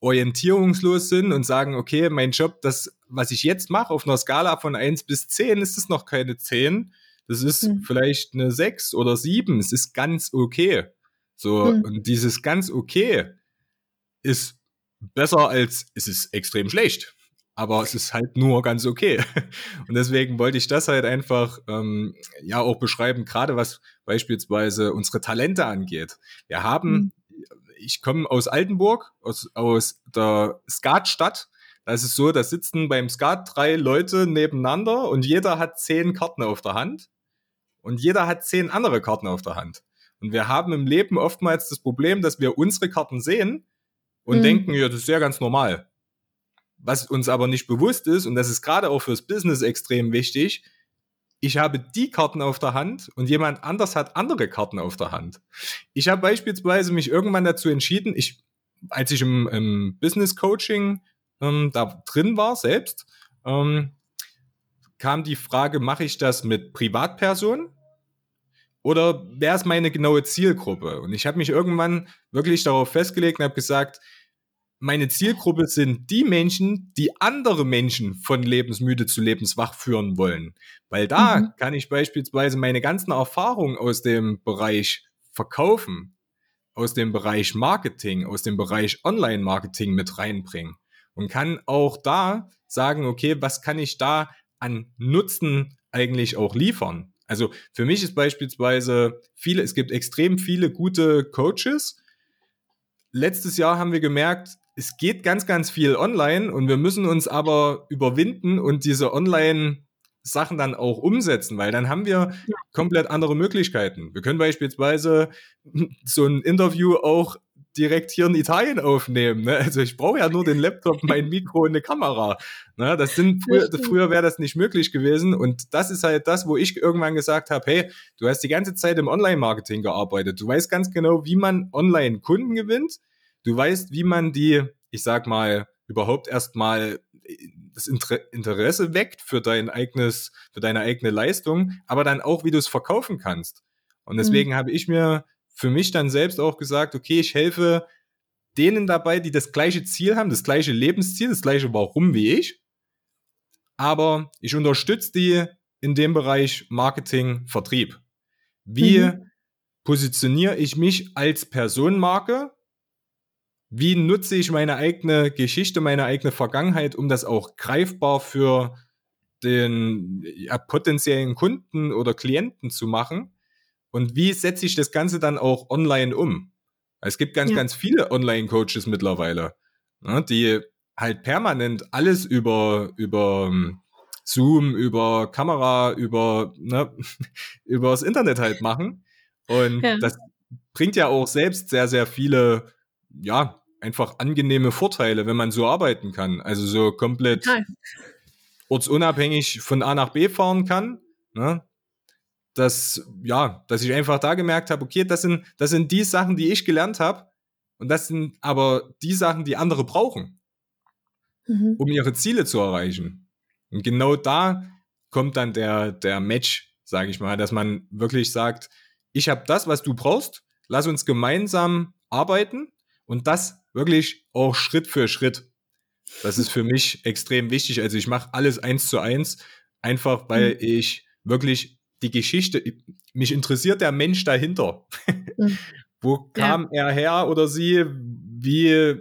orientierungslos sind und sagen, okay, mein Job, das, was ich jetzt mache, auf einer Skala von eins bis zehn ist es noch keine zehn. Das ist mhm. vielleicht eine sechs oder sieben. Es ist ganz okay. So, mhm. und dieses ganz okay ist besser als es ist extrem schlecht. Aber es ist halt nur ganz okay. Und deswegen wollte ich das halt einfach ähm, ja auch beschreiben, gerade was beispielsweise unsere Talente angeht. Wir haben, mhm. ich komme aus Altenburg, aus, aus der Skatstadt. Da ist es so, da sitzen beim Skat drei Leute nebeneinander und jeder hat zehn Karten auf der Hand. Und jeder hat zehn andere Karten auf der Hand. Und wir haben im Leben oftmals das Problem, dass wir unsere Karten sehen und mhm. denken, ja, das ist ja ganz normal. Was uns aber nicht bewusst ist, und das ist gerade auch fürs Business extrem wichtig, ich habe die Karten auf der Hand und jemand anders hat andere Karten auf der Hand. Ich habe beispielsweise mich irgendwann dazu entschieden, ich, als ich im, im Business Coaching ähm, da drin war selbst, ähm, kam die Frage, mache ich das mit Privatpersonen oder wer ist meine genaue Zielgruppe? Und ich habe mich irgendwann wirklich darauf festgelegt und habe gesagt, meine Zielgruppe sind die Menschen, die andere Menschen von lebensmüde zu lebenswach führen wollen. Weil da mhm. kann ich beispielsweise meine ganzen Erfahrungen aus dem Bereich Verkaufen, aus dem Bereich Marketing, aus dem Bereich Online-Marketing mit reinbringen. Und kann auch da sagen, okay, was kann ich da an Nutzen eigentlich auch liefern? Also für mich ist beispielsweise viele, es gibt extrem viele gute Coaches. Letztes Jahr haben wir gemerkt, es geht ganz, ganz viel online und wir müssen uns aber überwinden und diese Online Sachen dann auch umsetzen, weil dann haben wir komplett andere Möglichkeiten. Wir können beispielsweise so ein Interview auch direkt hier in Italien aufnehmen. Ne? Also ich brauche ja nur den Laptop, mein Mikro und eine Kamera. Ne? Das sind früher, früher wäre das nicht möglich gewesen. Und das ist halt das, wo ich irgendwann gesagt habe, hey, du hast die ganze Zeit im Online-Marketing gearbeitet. Du weißt ganz genau, wie man online Kunden gewinnt. Du weißt, wie man die, ich sag mal, überhaupt erstmal das Interesse weckt für dein eigenes, für deine eigene Leistung, aber dann auch, wie du es verkaufen kannst. Und deswegen mhm. habe ich mir für mich dann selbst auch gesagt, okay, ich helfe denen dabei, die das gleiche Ziel haben, das gleiche Lebensziel, das gleiche Warum wie ich. Aber ich unterstütze die in dem Bereich Marketing, Vertrieb. Wie mhm. positioniere ich mich als Personenmarke? Wie nutze ich meine eigene Geschichte, meine eigene Vergangenheit, um das auch greifbar für den ja, potenziellen Kunden oder Klienten zu machen? Und wie setze ich das Ganze dann auch online um? Es gibt ganz, ja. ganz viele Online-Coaches mittlerweile, ne, die halt permanent alles über, über ähm, Zoom, über Kamera, über, ne, über das Internet halt machen. Und ja. das bringt ja auch selbst sehr, sehr viele, ja, einfach angenehme Vorteile, wenn man so arbeiten kann. Also so komplett Total. ortsunabhängig von A nach B fahren kann. Ne? dass, ja, dass ich einfach da gemerkt habe, okay, das sind, das sind die Sachen, die ich gelernt habe. Und das sind aber die Sachen, die andere brauchen, mhm. um ihre Ziele zu erreichen. Und genau da kommt dann der, der Match, sage ich mal, dass man wirklich sagt, ich habe das, was du brauchst, lass uns gemeinsam arbeiten und das wirklich auch Schritt für Schritt. Das ist für mich extrem wichtig. Also ich mache alles eins zu eins, einfach weil mhm. ich wirklich die Geschichte, mich interessiert der Mensch dahinter. Mhm. Wo kam ja. er her oder sie? Wie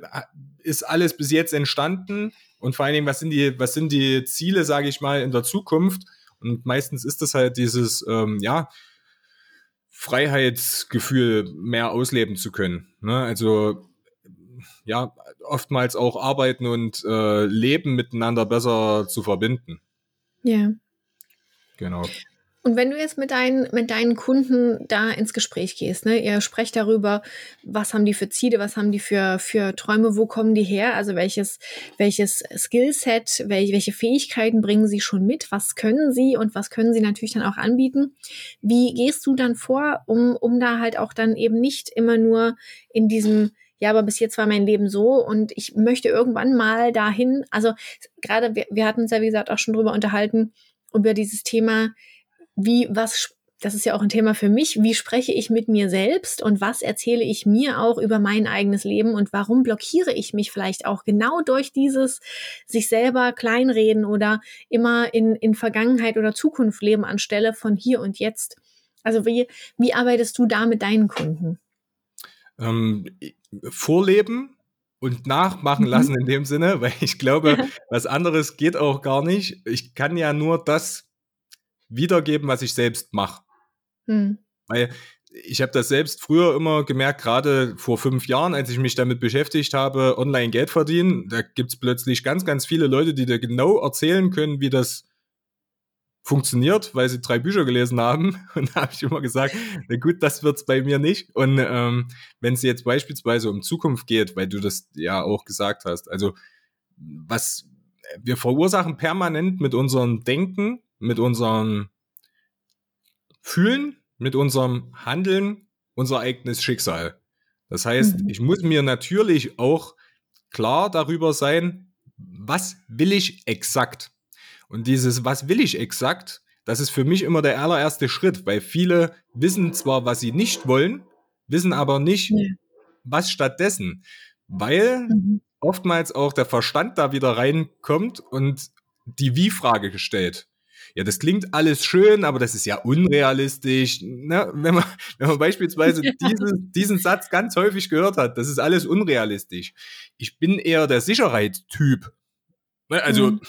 ist alles bis jetzt entstanden? Und vor allen Dingen, was sind die, was sind die Ziele, sage ich mal, in der Zukunft? Und meistens ist das halt dieses, ähm, ja, Freiheitsgefühl mehr ausleben zu können. Ne? Also ja, oftmals auch arbeiten und äh, Leben miteinander besser zu verbinden. Ja. Genau. Und wenn du jetzt mit deinen, mit deinen Kunden da ins Gespräch gehst, ne, ihr sprecht darüber, was haben die für Ziele, was haben die für, für Träume, wo kommen die her, also welches, welches Skillset, welche, welche Fähigkeiten bringen sie schon mit, was können sie und was können sie natürlich dann auch anbieten. Wie gehst du dann vor, um, um da halt auch dann eben nicht immer nur in diesem, ja, aber bis jetzt war mein Leben so und ich möchte irgendwann mal dahin, also gerade, wir, wir hatten uns ja, wie gesagt, auch schon drüber unterhalten, über dieses Thema, wie, was, das ist ja auch ein Thema für mich, wie spreche ich mit mir selbst und was erzähle ich mir auch über mein eigenes Leben und warum blockiere ich mich vielleicht auch genau durch dieses sich selber kleinreden oder immer in, in Vergangenheit oder Zukunft leben anstelle von hier und jetzt. Also wie, wie arbeitest du da mit deinen Kunden? Ähm, vorleben und nachmachen mhm. lassen in dem Sinne, weil ich glaube, was anderes geht auch gar nicht. Ich kann ja nur das wiedergeben, was ich selbst mache. Hm. Weil ich habe das selbst früher immer gemerkt, gerade vor fünf Jahren, als ich mich damit beschäftigt habe, online Geld verdienen, da gibt es plötzlich ganz, ganz viele Leute, die dir genau erzählen können, wie das funktioniert, weil sie drei Bücher gelesen haben. Und da habe ich immer gesagt, na gut, das wird's bei mir nicht. Und ähm, wenn es jetzt beispielsweise um Zukunft geht, weil du das ja auch gesagt hast, also was wir verursachen permanent mit unserem Denken mit unserem Fühlen, mit unserem Handeln unser eigenes Schicksal. Das heißt, mhm. ich muss mir natürlich auch klar darüber sein, was will ich exakt? Und dieses, was will ich exakt, das ist für mich immer der allererste Schritt, weil viele wissen zwar, was sie nicht wollen, wissen aber nicht, was stattdessen. Weil mhm. oftmals auch der Verstand da wieder reinkommt und die Wie-Frage gestellt ja, das klingt alles schön, aber das ist ja unrealistisch. Ne? Wenn, man, wenn man beispielsweise ja. diesen, diesen Satz ganz häufig gehört hat, das ist alles unrealistisch. Ich bin eher der Sicherheitstyp. Ne? Also, mhm.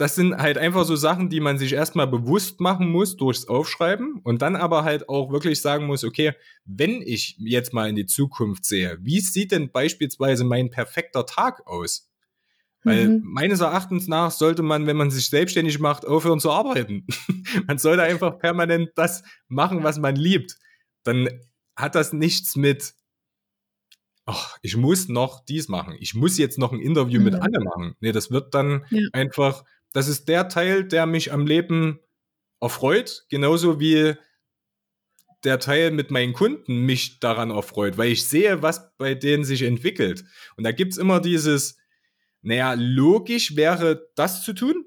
Das sind halt einfach so Sachen, die man sich erstmal bewusst machen muss durchs Aufschreiben und dann aber halt auch wirklich sagen muss, okay, wenn ich jetzt mal in die Zukunft sehe, wie sieht denn beispielsweise mein perfekter Tag aus? Weil mhm. meines Erachtens nach sollte man, wenn man sich selbstständig macht, aufhören zu arbeiten. man sollte einfach permanent das machen, was man liebt. Dann hat das nichts mit ach, ich muss noch dies machen. Ich muss jetzt noch ein Interview mhm. mit Anne machen. Nee, das wird dann ja. einfach, das ist der Teil, der mich am Leben erfreut, genauso wie der Teil mit meinen Kunden mich daran erfreut, weil ich sehe, was bei denen sich entwickelt. Und da gibt es immer dieses, naja, logisch wäre das zu tun.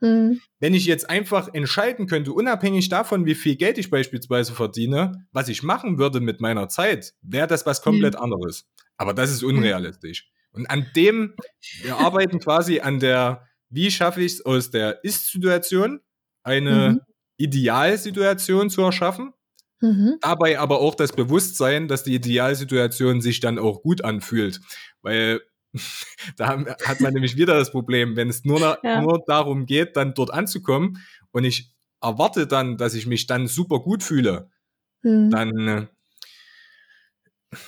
Mhm. Wenn ich jetzt einfach entscheiden könnte, unabhängig davon, wie viel Geld ich beispielsweise verdiene, was ich machen würde mit meiner Zeit, wäre das was komplett mhm. anderes. Aber das ist unrealistisch. Und an dem, wir arbeiten quasi an der, wie schaffe ich es aus der Ist-Situation eine mhm. Idealsituation zu erschaffen, Mhm. Dabei aber auch das Bewusstsein, dass die Idealsituation sich dann auch gut anfühlt. Weil da hat man nämlich wieder das Problem, wenn es nur, ja. nur darum geht, dann dort anzukommen und ich erwarte dann, dass ich mich dann super gut fühle, mhm. dann äh,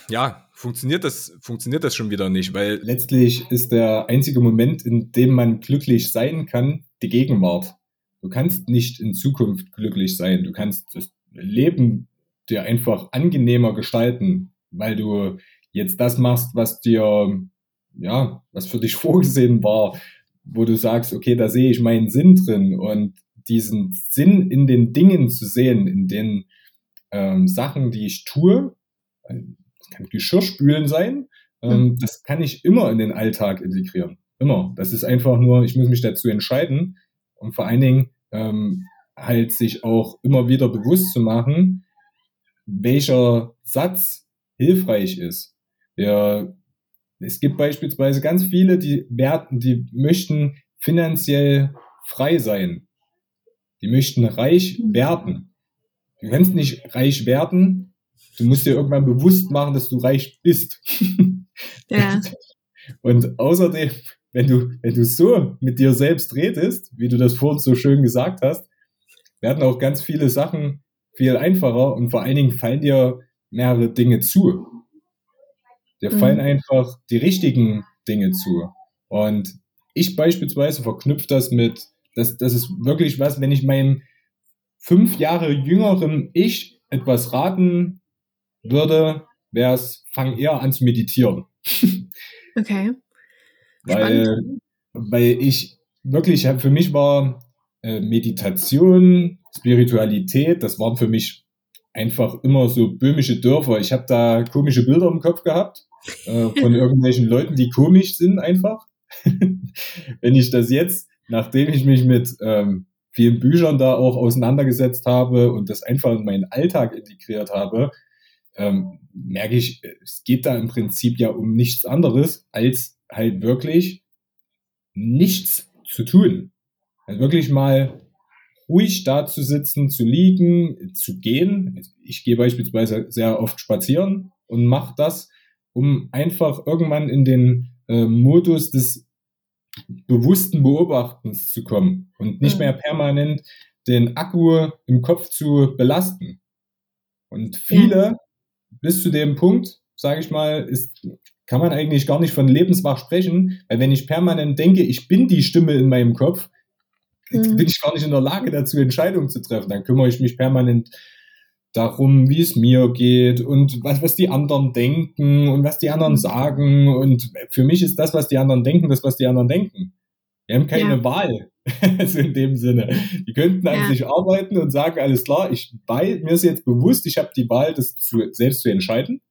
ja, funktioniert das, funktioniert das schon wieder nicht, weil letztlich ist der einzige Moment, in dem man glücklich sein kann, die Gegenwart. Du kannst nicht in Zukunft glücklich sein. Du kannst das Leben dir einfach angenehmer gestalten, weil du jetzt das machst, was dir, ja, was für dich vorgesehen war, wo du sagst, okay, da sehe ich meinen Sinn drin und diesen Sinn in den Dingen zu sehen, in den ähm, Sachen, die ich tue, kann Geschirrspülen sein, ähm, mhm. das kann ich immer in den Alltag integrieren. Immer. Das ist einfach nur, ich muss mich dazu entscheiden und vor allen Dingen ähm, halt sich auch immer wieder bewusst zu machen, welcher Satz hilfreich ist. Ja, es gibt beispielsweise ganz viele, die werten, die möchten finanziell frei sein. Die möchten reich werden. Du kannst nicht reich werden. Du musst dir irgendwann bewusst machen, dass du reich bist. Ja. Und außerdem, wenn du, wenn du so mit dir selbst redest, wie du das vorhin so schön gesagt hast, werden auch ganz viele Sachen viel einfacher und vor allen Dingen fallen dir mehrere Dinge zu. Dir mhm. fallen einfach die richtigen Dinge zu. Und ich beispielsweise verknüpfe das mit, das, das ist wirklich was, wenn ich meinem fünf Jahre jüngeren Ich etwas raten würde, wäre es, fang eher an zu meditieren. Okay. weil, weil ich wirklich, für mich war äh, Meditation, Spiritualität, das waren für mich einfach immer so böhmische Dörfer. Ich habe da komische Bilder im Kopf gehabt äh, von irgendwelchen Leuten, die komisch sind einfach. Wenn ich das jetzt, nachdem ich mich mit ähm, vielen Büchern da auch auseinandergesetzt habe und das einfach in meinen Alltag integriert habe, ähm, merke ich, es geht da im Prinzip ja um nichts anderes, als halt wirklich nichts zu tun. Also wirklich mal ruhig da zu sitzen, zu liegen, zu gehen. Ich gehe beispielsweise sehr oft spazieren und mache das, um einfach irgendwann in den äh, Modus des bewussten Beobachtens zu kommen und nicht mehr permanent den Akku im Kopf zu belasten. Und viele, ja. Bis zu dem Punkt, sage ich mal, ist, kann man eigentlich gar nicht von lebenswach sprechen, weil wenn ich permanent denke, ich bin die Stimme in meinem Kopf, mhm. bin ich gar nicht in der Lage dazu, Entscheidungen zu treffen. Dann kümmere ich mich permanent darum, wie es mir geht und was, was die anderen denken und was die anderen mhm. sagen. Und für mich ist das, was die anderen denken, das, was die anderen denken. Wir haben keine ja. Wahl. also in dem Sinne. Die könnten an ja. sich arbeiten und sagen, alles klar, ich bei, mir ist jetzt bewusst, ich habe die Wahl, das zu, selbst zu entscheiden.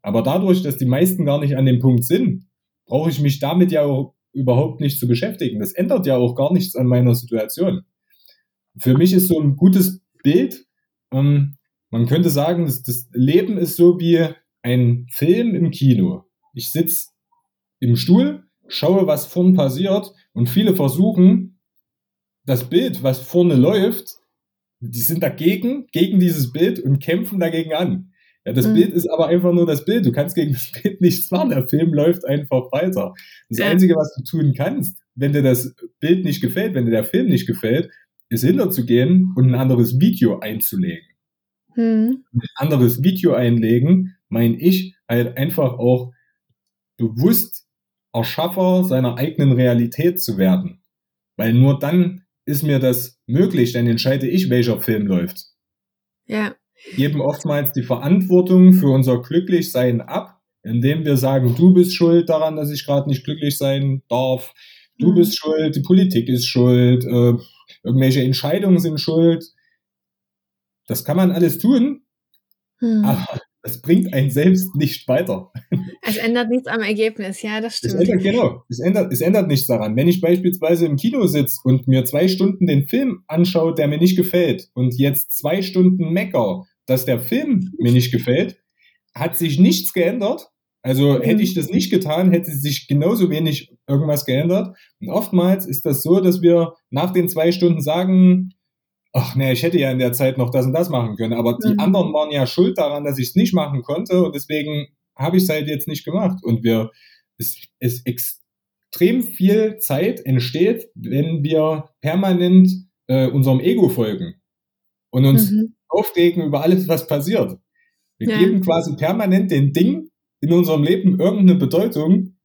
Aber dadurch, dass die meisten gar nicht an dem Punkt sind, brauche ich mich damit ja auch überhaupt nicht zu beschäftigen. Das ändert ja auch gar nichts an meiner Situation. Für mich ist so ein gutes Bild, ähm, man könnte sagen, das, das Leben ist so wie ein Film im Kino. Ich sitze im Stuhl, schaue, was vorne passiert und viele versuchen, das Bild, was vorne läuft, die sind dagegen, gegen dieses Bild und kämpfen dagegen an. Ja, das mhm. Bild ist aber einfach nur das Bild. Du kannst gegen das Bild nichts machen. Der Film läuft einfach weiter. Das ja. Einzige, was du tun kannst, wenn dir das Bild nicht gefällt, wenn dir der Film nicht gefällt, ist hinterzugehen und ein anderes Video einzulegen. Mhm. Ein anderes Video einlegen, meine ich, halt einfach auch bewusst Erschaffer seiner eigenen Realität zu werden. Weil nur dann ist mir das möglich, dann entscheide ich, welcher Film läuft. Ja geben oftmals die Verantwortung für unser Glücklichsein ab indem wir sagen, du bist schuld daran, dass ich gerade nicht glücklich sein darf, du mhm. bist schuld, die Politik ist schuld, äh, irgendwelche Entscheidungen sind schuld. Das kann man alles tun, mhm. aber es bringt einen selbst nicht weiter. Es ändert nichts am Ergebnis, ja, das stimmt. Es ändert, genau, es ändert, es ändert nichts daran. Wenn ich beispielsweise im Kino sitze und mir zwei Stunden den Film anschaue, der mir nicht gefällt, und jetzt zwei Stunden mecker, dass der Film mir nicht gefällt, hat sich nichts geändert. Also mhm. hätte ich das nicht getan, hätte sich genauso wenig irgendwas geändert. Und oftmals ist das so, dass wir nach den zwei Stunden sagen, ach nee, ich hätte ja in der Zeit noch das und das machen können. Aber die mhm. anderen waren ja schuld daran, dass ich es nicht machen konnte und deswegen habe ich es halt jetzt nicht gemacht. Und wir, es ist extrem viel Zeit entsteht, wenn wir permanent äh, unserem Ego folgen und uns mhm. aufregen über alles, was passiert. Wir ja. geben quasi permanent den Ding in unserem Leben irgendeine Bedeutung.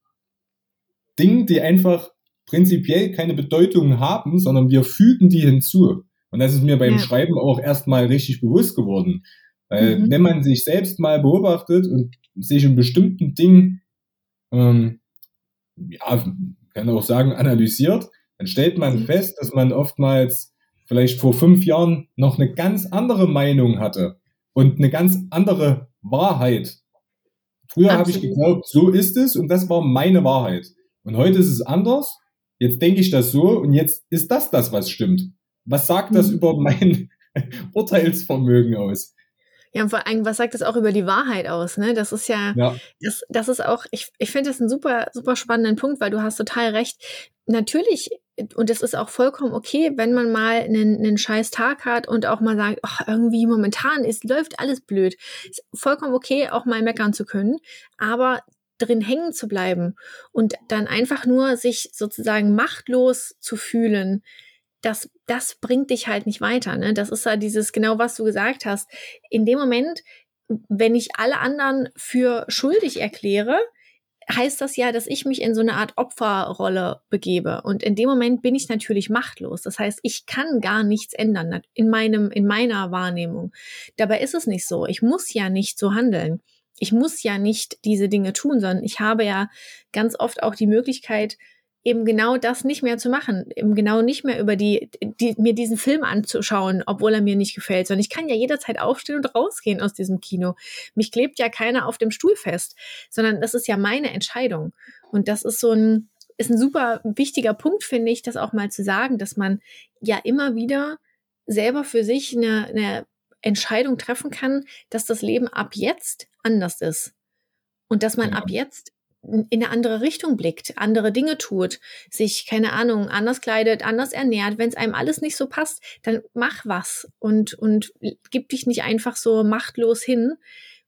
Dinge, die einfach prinzipiell keine Bedeutung haben, sondern wir fügen die hinzu. Und das ist mir beim ja. Schreiben auch erstmal richtig bewusst geworden. Weil mhm. wenn man sich selbst mal beobachtet und sich in bestimmten Dingen, ähm, ja, kann auch sagen, analysiert, dann stellt man mhm. fest, dass man oftmals vielleicht vor fünf Jahren noch eine ganz andere Meinung hatte und eine ganz andere Wahrheit. Früher habe ich geglaubt, so ist es und das war meine Wahrheit. Und heute ist es anders. Jetzt denke ich das so und jetzt ist das das, was stimmt. Was sagt das mhm. über mein Urteilsvermögen aus? Ja, und vor allem, was sagt das auch über die Wahrheit aus? Ne? Das ist ja, ja. Das, das ist auch, ich, ich finde das einen super, super spannenden Punkt, weil du hast total recht. Natürlich, und es ist auch vollkommen okay, wenn man mal einen, einen scheiß Tag hat und auch mal sagt, ach, irgendwie momentan ist, läuft alles blöd. Ist vollkommen okay, auch mal meckern zu können. Aber drin hängen zu bleiben und dann einfach nur sich sozusagen machtlos zu fühlen, das, das bringt dich halt nicht weiter. Ne? Das ist ja dieses, genau was du gesagt hast. In dem Moment, wenn ich alle anderen für schuldig erkläre, heißt das ja, dass ich mich in so eine Art Opferrolle begebe. Und in dem Moment bin ich natürlich machtlos. Das heißt, ich kann gar nichts ändern in meinem, in meiner Wahrnehmung. Dabei ist es nicht so. Ich muss ja nicht so handeln. Ich muss ja nicht diese Dinge tun, sondern ich habe ja ganz oft auch die Möglichkeit, eben genau das nicht mehr zu machen, eben genau nicht mehr über die, die, mir diesen Film anzuschauen, obwohl er mir nicht gefällt, sondern ich kann ja jederzeit aufstehen und rausgehen aus diesem Kino. Mich klebt ja keiner auf dem Stuhl fest, sondern das ist ja meine Entscheidung. Und das ist so ein, ist ein super wichtiger Punkt, finde ich, das auch mal zu sagen, dass man ja immer wieder selber für sich eine, eine Entscheidung treffen kann, dass das Leben ab jetzt anders ist. Und dass man ja. ab jetzt in eine andere Richtung blickt, andere Dinge tut, sich, keine Ahnung, anders kleidet, anders ernährt. Wenn es einem alles nicht so passt, dann mach was und, und gib dich nicht einfach so machtlos hin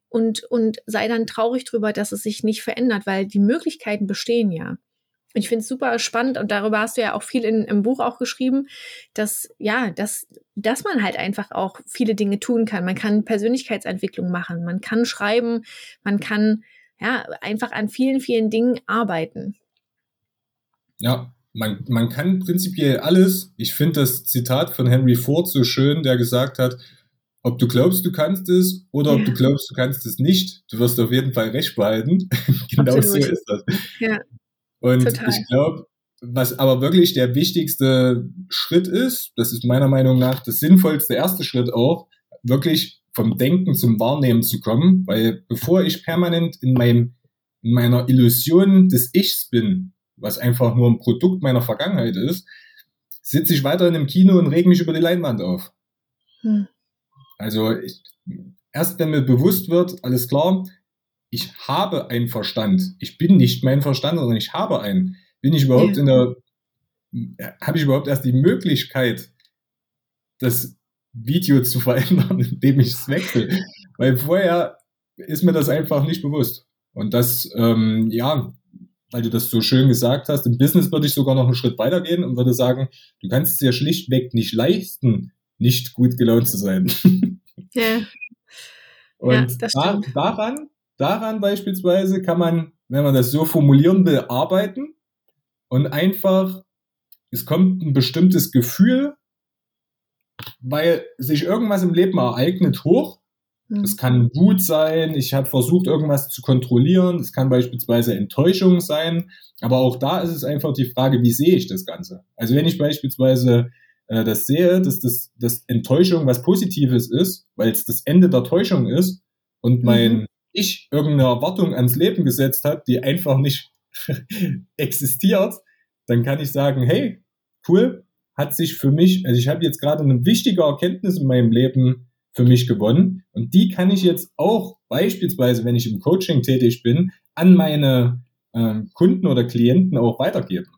und, und sei dann traurig drüber, dass es sich nicht verändert, weil die Möglichkeiten bestehen ja. Ich finde es super spannend und darüber hast du ja auch viel in, im Buch auch geschrieben, dass ja, dass, dass man halt einfach auch viele Dinge tun kann. Man kann Persönlichkeitsentwicklung machen, man kann schreiben, man kann ja, einfach an vielen, vielen Dingen arbeiten. Ja, man, man kann prinzipiell alles. Ich finde das Zitat von Henry Ford so schön, der gesagt hat, ob du glaubst, du kannst es oder ob du glaubst, du kannst es nicht, du wirst auf jeden Fall recht behalten. genau Absolut. so ist das. Ja, Und total. ich glaube, was aber wirklich der wichtigste Schritt ist, das ist meiner Meinung nach das sinnvollste erste Schritt auch, wirklich vom Denken zum Wahrnehmen zu kommen, weil bevor ich permanent in meinem in meiner Illusion des Ichs bin, was einfach nur ein Produkt meiner Vergangenheit ist, sitze ich weiter in einem Kino und reg mich über die Leinwand auf. Hm. Also ich, erst wenn mir bewusst wird, alles klar, ich habe einen Verstand. Ich bin nicht mein Verstand, sondern ich habe einen. Bin ich überhaupt ja. in der, habe ich überhaupt erst die Möglichkeit, das Video zu verändern, indem ich es wechsle. Weil vorher ist mir das einfach nicht bewusst. Und das, ähm, ja, weil du das so schön gesagt hast, im Business würde ich sogar noch einen Schritt weitergehen und würde sagen, du kannst es dir schlichtweg nicht leisten, nicht gut gelaunt zu sein. Ja. Und ja, da, daran, daran beispielsweise kann man, wenn man das so formulieren will, arbeiten und einfach, es kommt ein bestimmtes Gefühl weil sich irgendwas im Leben ereignet hoch Mhm. Es kann Wut sein, ich habe versucht, irgendwas zu kontrollieren, es kann beispielsweise Enttäuschung sein, aber auch da ist es einfach die Frage, wie sehe ich das Ganze? Also wenn ich beispielsweise äh, das sehe, dass das dass Enttäuschung was Positives ist, weil es das Ende der Täuschung ist und mein mhm. Ich irgendeine Erwartung ans Leben gesetzt hat, die einfach nicht existiert, dann kann ich sagen, hey, cool, hat sich für mich, also ich habe jetzt gerade eine wichtige Erkenntnis in meinem Leben für mich gewonnen und die kann ich jetzt auch beispielsweise, wenn ich im Coaching tätig bin, an meine äh, Kunden oder Klienten auch weitergeben.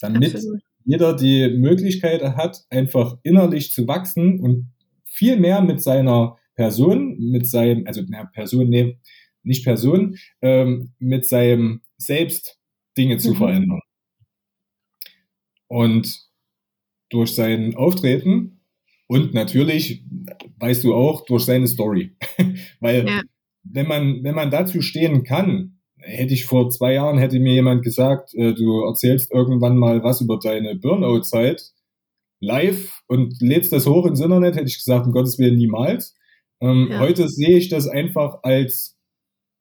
Damit Absolut. jeder die Möglichkeit hat, einfach innerlich zu wachsen und viel mehr mit seiner Person, mit seinem, also na, Person, nee, nicht Person, ähm, mit seinem Selbst Dinge zu mhm. verändern. Und durch sein Auftreten und natürlich, weißt du auch, durch seine Story. Weil ja. wenn man, wenn man dazu stehen kann, hätte ich vor zwei Jahren, hätte mir jemand gesagt, äh, du erzählst irgendwann mal was über deine Burnout-Zeit live und lädst das hoch ins Internet, hätte ich gesagt, um Gottes Willen niemals. Ähm, ja. Heute sehe ich das einfach als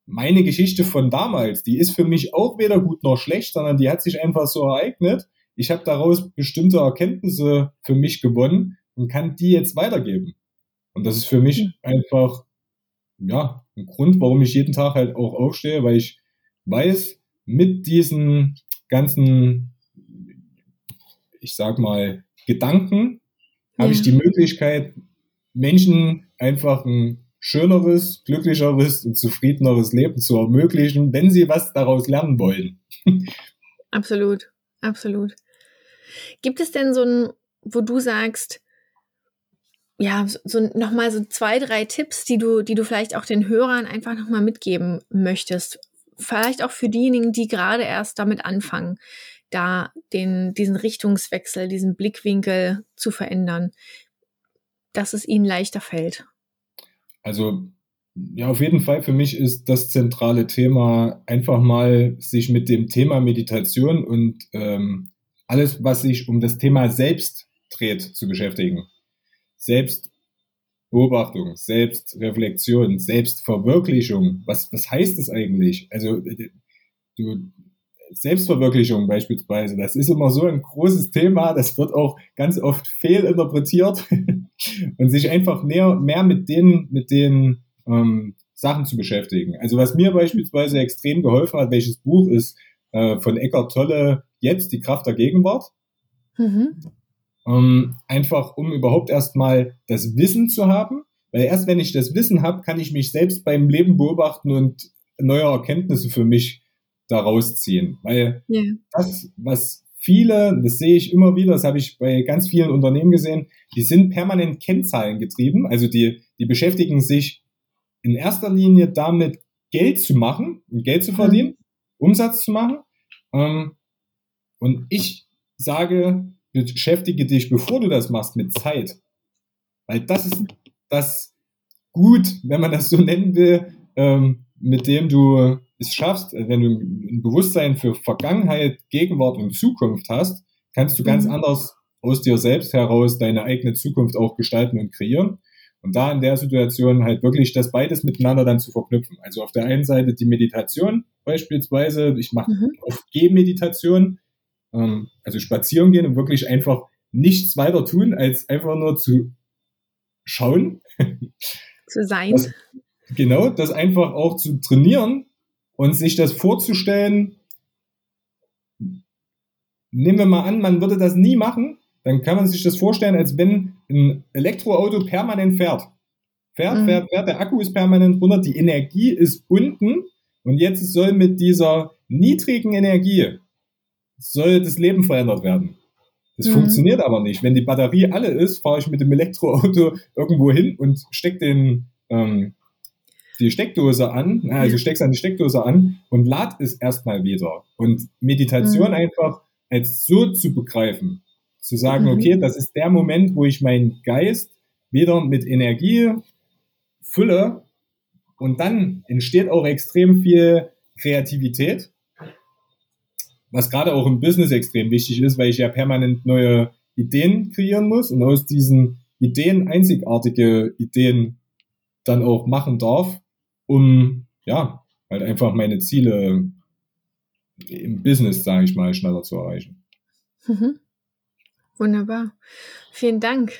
meine Geschichte von damals. Die ist für mich auch weder gut noch schlecht, sondern die hat sich einfach so ereignet ich habe daraus bestimmte Erkenntnisse für mich gewonnen und kann die jetzt weitergeben. Und das ist für mich mhm. einfach, ja, ein Grund, warum ich jeden Tag halt auch aufstehe, weil ich weiß, mit diesen ganzen, ich sag mal, Gedanken ja. habe ich die Möglichkeit, Menschen einfach ein schöneres, glücklicheres und zufriedeneres Leben zu ermöglichen, wenn sie was daraus lernen wollen. Absolut, absolut. Gibt es denn so ein, wo du sagst, ja, so, so nochmal so zwei, drei Tipps, die du, die du vielleicht auch den Hörern einfach nochmal mitgeben möchtest? Vielleicht auch für diejenigen, die gerade erst damit anfangen, da den, diesen Richtungswechsel, diesen Blickwinkel zu verändern, dass es ihnen leichter fällt. Also ja, auf jeden Fall für mich ist das zentrale Thema einfach mal sich mit dem Thema Meditation und ähm, alles, was sich um das Thema Selbst dreht, zu beschäftigen. Selbstbeobachtung, Selbstreflexion, Selbstverwirklichung. Was, was heißt das eigentlich? Also, du, Selbstverwirklichung beispielsweise, das ist immer so ein großes Thema, das wird auch ganz oft fehlinterpretiert und sich einfach mehr, mehr mit den, mit den ähm, Sachen zu beschäftigen. Also was mir beispielsweise extrem geholfen hat, welches Buch ist äh, von Eckart Tolle, jetzt die Kraft der Gegenwart. Mhm. Ähm, einfach um überhaupt erstmal das Wissen zu haben, weil erst wenn ich das Wissen habe, kann ich mich selbst beim Leben beobachten und neue Erkenntnisse für mich daraus ziehen. Weil yeah. das, was viele, das sehe ich immer wieder, das habe ich bei ganz vielen Unternehmen gesehen, die sind permanent Kennzahlen getrieben. Also die, die beschäftigen sich in erster Linie damit, Geld zu machen und Geld zu mhm. verdienen. Umsatz zu machen. Ähm, und ich sage, beschäftige dich, bevor du das machst, mit Zeit. Weil das ist das Gut, wenn man das so nennen will, ähm, mit dem du es schaffst, wenn du ein Bewusstsein für Vergangenheit, Gegenwart und Zukunft hast, kannst du ganz mhm. anders aus dir selbst heraus deine eigene Zukunft auch gestalten und kreieren. Und da in der Situation halt wirklich das beides miteinander dann zu verknüpfen. Also auf der einen Seite die Meditation beispielsweise, ich mache mhm. oft Gehmeditation, ähm, also spazieren gehen und wirklich einfach nichts weiter tun, als einfach nur zu schauen. Zu sein. Das, genau, das einfach auch zu trainieren und sich das vorzustellen. Nehmen wir mal an, man würde das nie machen, dann kann man sich das vorstellen, als wenn ein Elektroauto permanent fährt. Fährt, mhm. fährt, fährt, der Akku ist permanent runter, die Energie ist unten und jetzt soll mit dieser niedrigen Energie soll das Leben verändert werden. Das mhm. funktioniert aber nicht. Wenn die Batterie alle ist, fahre ich mit dem Elektroauto irgendwo hin und steck den, ähm, die Steckdose an, also steckst an die Steckdose an und lad es erstmal wieder. Und Meditation mhm. einfach als so zu begreifen, zu sagen, mhm. okay, das ist der Moment, wo ich meinen Geist wieder mit Energie fülle und dann entsteht auch extrem viel Kreativität was gerade auch im Business extrem wichtig ist, weil ich ja permanent neue Ideen kreieren muss und aus diesen Ideen einzigartige Ideen dann auch machen darf, um ja, halt einfach meine Ziele im Business, sage ich mal, schneller zu erreichen. Mhm. Wunderbar. Vielen Dank.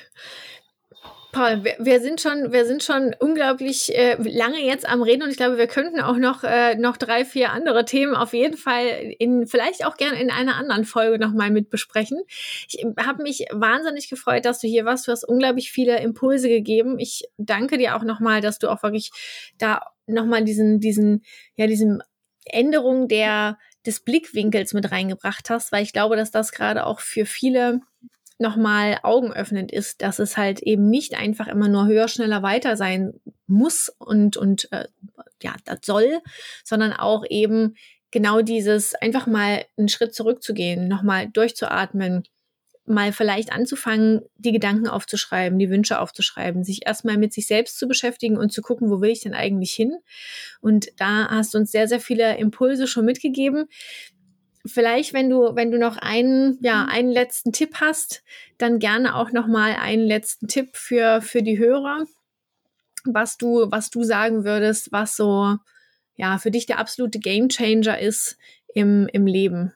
Paul, wir, wir, sind schon, wir sind schon unglaublich äh, lange jetzt am Reden und ich glaube, wir könnten auch noch, äh, noch drei, vier andere Themen auf jeden Fall in, vielleicht auch gerne in einer anderen Folge nochmal mit besprechen. Ich habe mich wahnsinnig gefreut, dass du hier warst. Du hast unglaublich viele Impulse gegeben. Ich danke dir auch nochmal, dass du auch wirklich da nochmal diesen, diesen, ja, diesen Änderung der, des Blickwinkels mit reingebracht hast, weil ich glaube, dass das gerade auch für viele nochmal augenöffnend ist, dass es halt eben nicht einfach immer nur höher, schneller, weiter sein muss und, und äh, ja, das soll, sondern auch eben genau dieses einfach mal einen Schritt zurückzugehen, nochmal durchzuatmen, mal vielleicht anzufangen, die Gedanken aufzuschreiben, die Wünsche aufzuschreiben, sich erstmal mit sich selbst zu beschäftigen und zu gucken, wo will ich denn eigentlich hin? Und da hast du uns sehr, sehr viele Impulse schon mitgegeben vielleicht, wenn du, wenn du noch einen, ja, mhm. einen letzten Tipp hast, dann gerne auch noch mal einen letzten Tipp für, für die Hörer, was du, was du sagen würdest, was so, ja, für dich der absolute Gamechanger ist im, im Leben.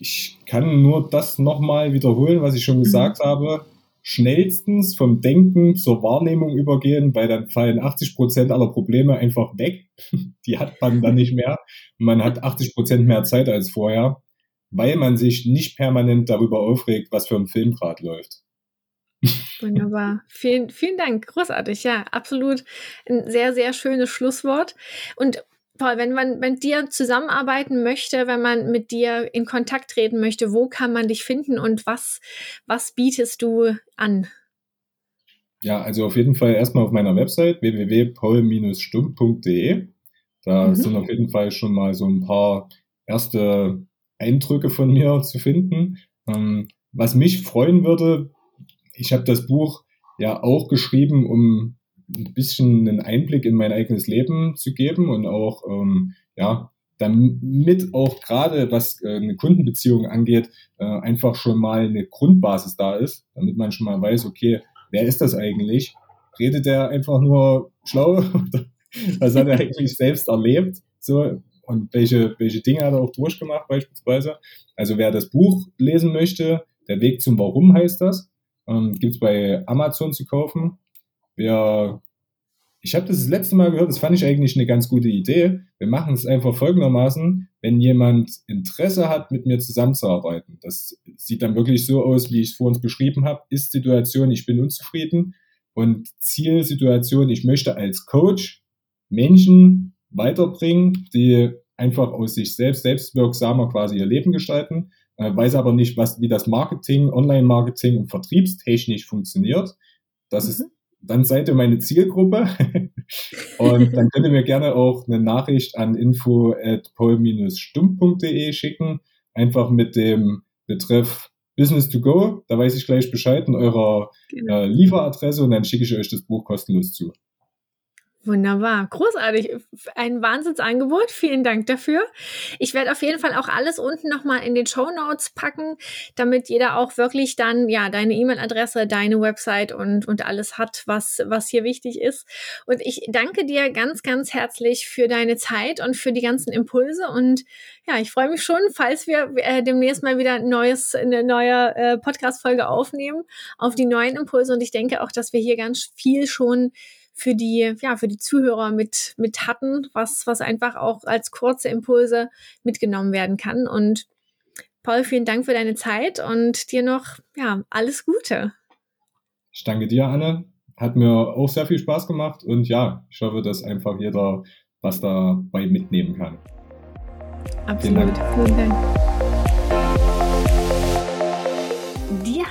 Ich kann nur das nochmal wiederholen, was ich schon mhm. gesagt mhm. habe schnellstens vom Denken zur Wahrnehmung übergehen, weil dann fallen 80 Prozent aller Probleme einfach weg. Die hat man dann nicht mehr. Man hat 80 Prozent mehr Zeit als vorher, weil man sich nicht permanent darüber aufregt, was für ein Film gerade läuft. Wunderbar. Vielen, vielen Dank. Großartig. Ja, absolut ein sehr, sehr schönes Schlusswort. Und Paul, wenn man mit dir zusammenarbeiten möchte, wenn man mit dir in Kontakt treten möchte, wo kann man dich finden und was, was bietest du an? Ja, also auf jeden Fall erstmal auf meiner Website www.paul-stumm.de. Da mhm. sind auf jeden Fall schon mal so ein paar erste Eindrücke von mir zu finden. Ähm, was mich freuen würde, ich habe das Buch ja auch geschrieben, um ein bisschen einen Einblick in mein eigenes Leben zu geben und auch, ähm, ja, damit auch gerade was äh, eine Kundenbeziehung angeht, äh, einfach schon mal eine Grundbasis da ist, damit man schon mal weiß, okay, wer ist das eigentlich? Redet der einfach nur schlau? was hat er eigentlich selbst erlebt? So, und welche, welche Dinge hat er auch durchgemacht beispielsweise? Also wer das Buch lesen möchte, der Weg zum Warum heißt das, ähm, gibt es bei Amazon zu kaufen. Wir, ich habe das das letzte Mal gehört, das fand ich eigentlich eine ganz gute Idee. Wir machen es einfach folgendermaßen, wenn jemand Interesse hat, mit mir zusammenzuarbeiten. Das sieht dann wirklich so aus, wie ich es vor uns beschrieben habe. Ist Situation, ich bin unzufrieden und Zielsituation, ich möchte als Coach Menschen weiterbringen, die einfach aus sich selbst selbstwirksamer quasi ihr Leben gestalten, äh, weiß aber nicht, was, wie das Marketing, Online-Marketing und vertriebstechnisch funktioniert. Das mhm. ist dann seid ihr meine Zielgruppe. und dann könnt ihr mir gerne auch eine Nachricht an info at pol-stumm.de schicken. Einfach mit dem Betreff Business to go. Da weiß ich gleich Bescheid in eurer genau. äh, Lieferadresse und dann schicke ich euch das Buch kostenlos zu. Wunderbar, großartig. Ein Wahnsinnsangebot. Vielen Dank dafür. Ich werde auf jeden Fall auch alles unten nochmal in den Show Notes packen, damit jeder auch wirklich dann ja deine E-Mail-Adresse, deine Website und, und alles hat, was, was hier wichtig ist. Und ich danke dir ganz, ganz herzlich für deine Zeit und für die ganzen Impulse. Und ja, ich freue mich schon, falls wir äh, demnächst mal wieder ein neues, eine neue äh, Podcast-Folge aufnehmen, auf die neuen Impulse. Und ich denke auch, dass wir hier ganz viel schon für die, ja, für die Zuhörer mit, mit hatten, was, was einfach auch als kurze Impulse mitgenommen werden kann. Und Paul, vielen Dank für deine Zeit und dir noch, ja, alles Gute. Ich danke dir, Anne. Hat mir auch sehr viel Spaß gemacht und ja, ich hoffe, dass einfach jeder was dabei mitnehmen kann. Absolut. Vielen Dank. Vielen Dank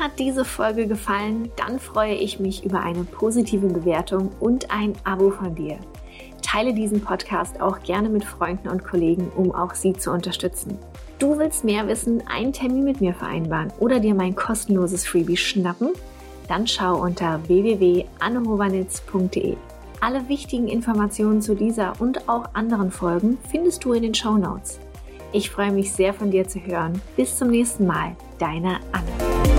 hat diese Folge gefallen, dann freue ich mich über eine positive Bewertung und ein Abo von dir. Teile diesen Podcast auch gerne mit Freunden und Kollegen, um auch sie zu unterstützen. Du willst mehr wissen, einen Termin mit mir vereinbaren oder dir mein kostenloses Freebie schnappen? Dann schau unter www.annehovanitz.de. Alle wichtigen Informationen zu dieser und auch anderen Folgen findest du in den Show Notes. Ich freue mich sehr von dir zu hören. Bis zum nächsten Mal, deine Anne.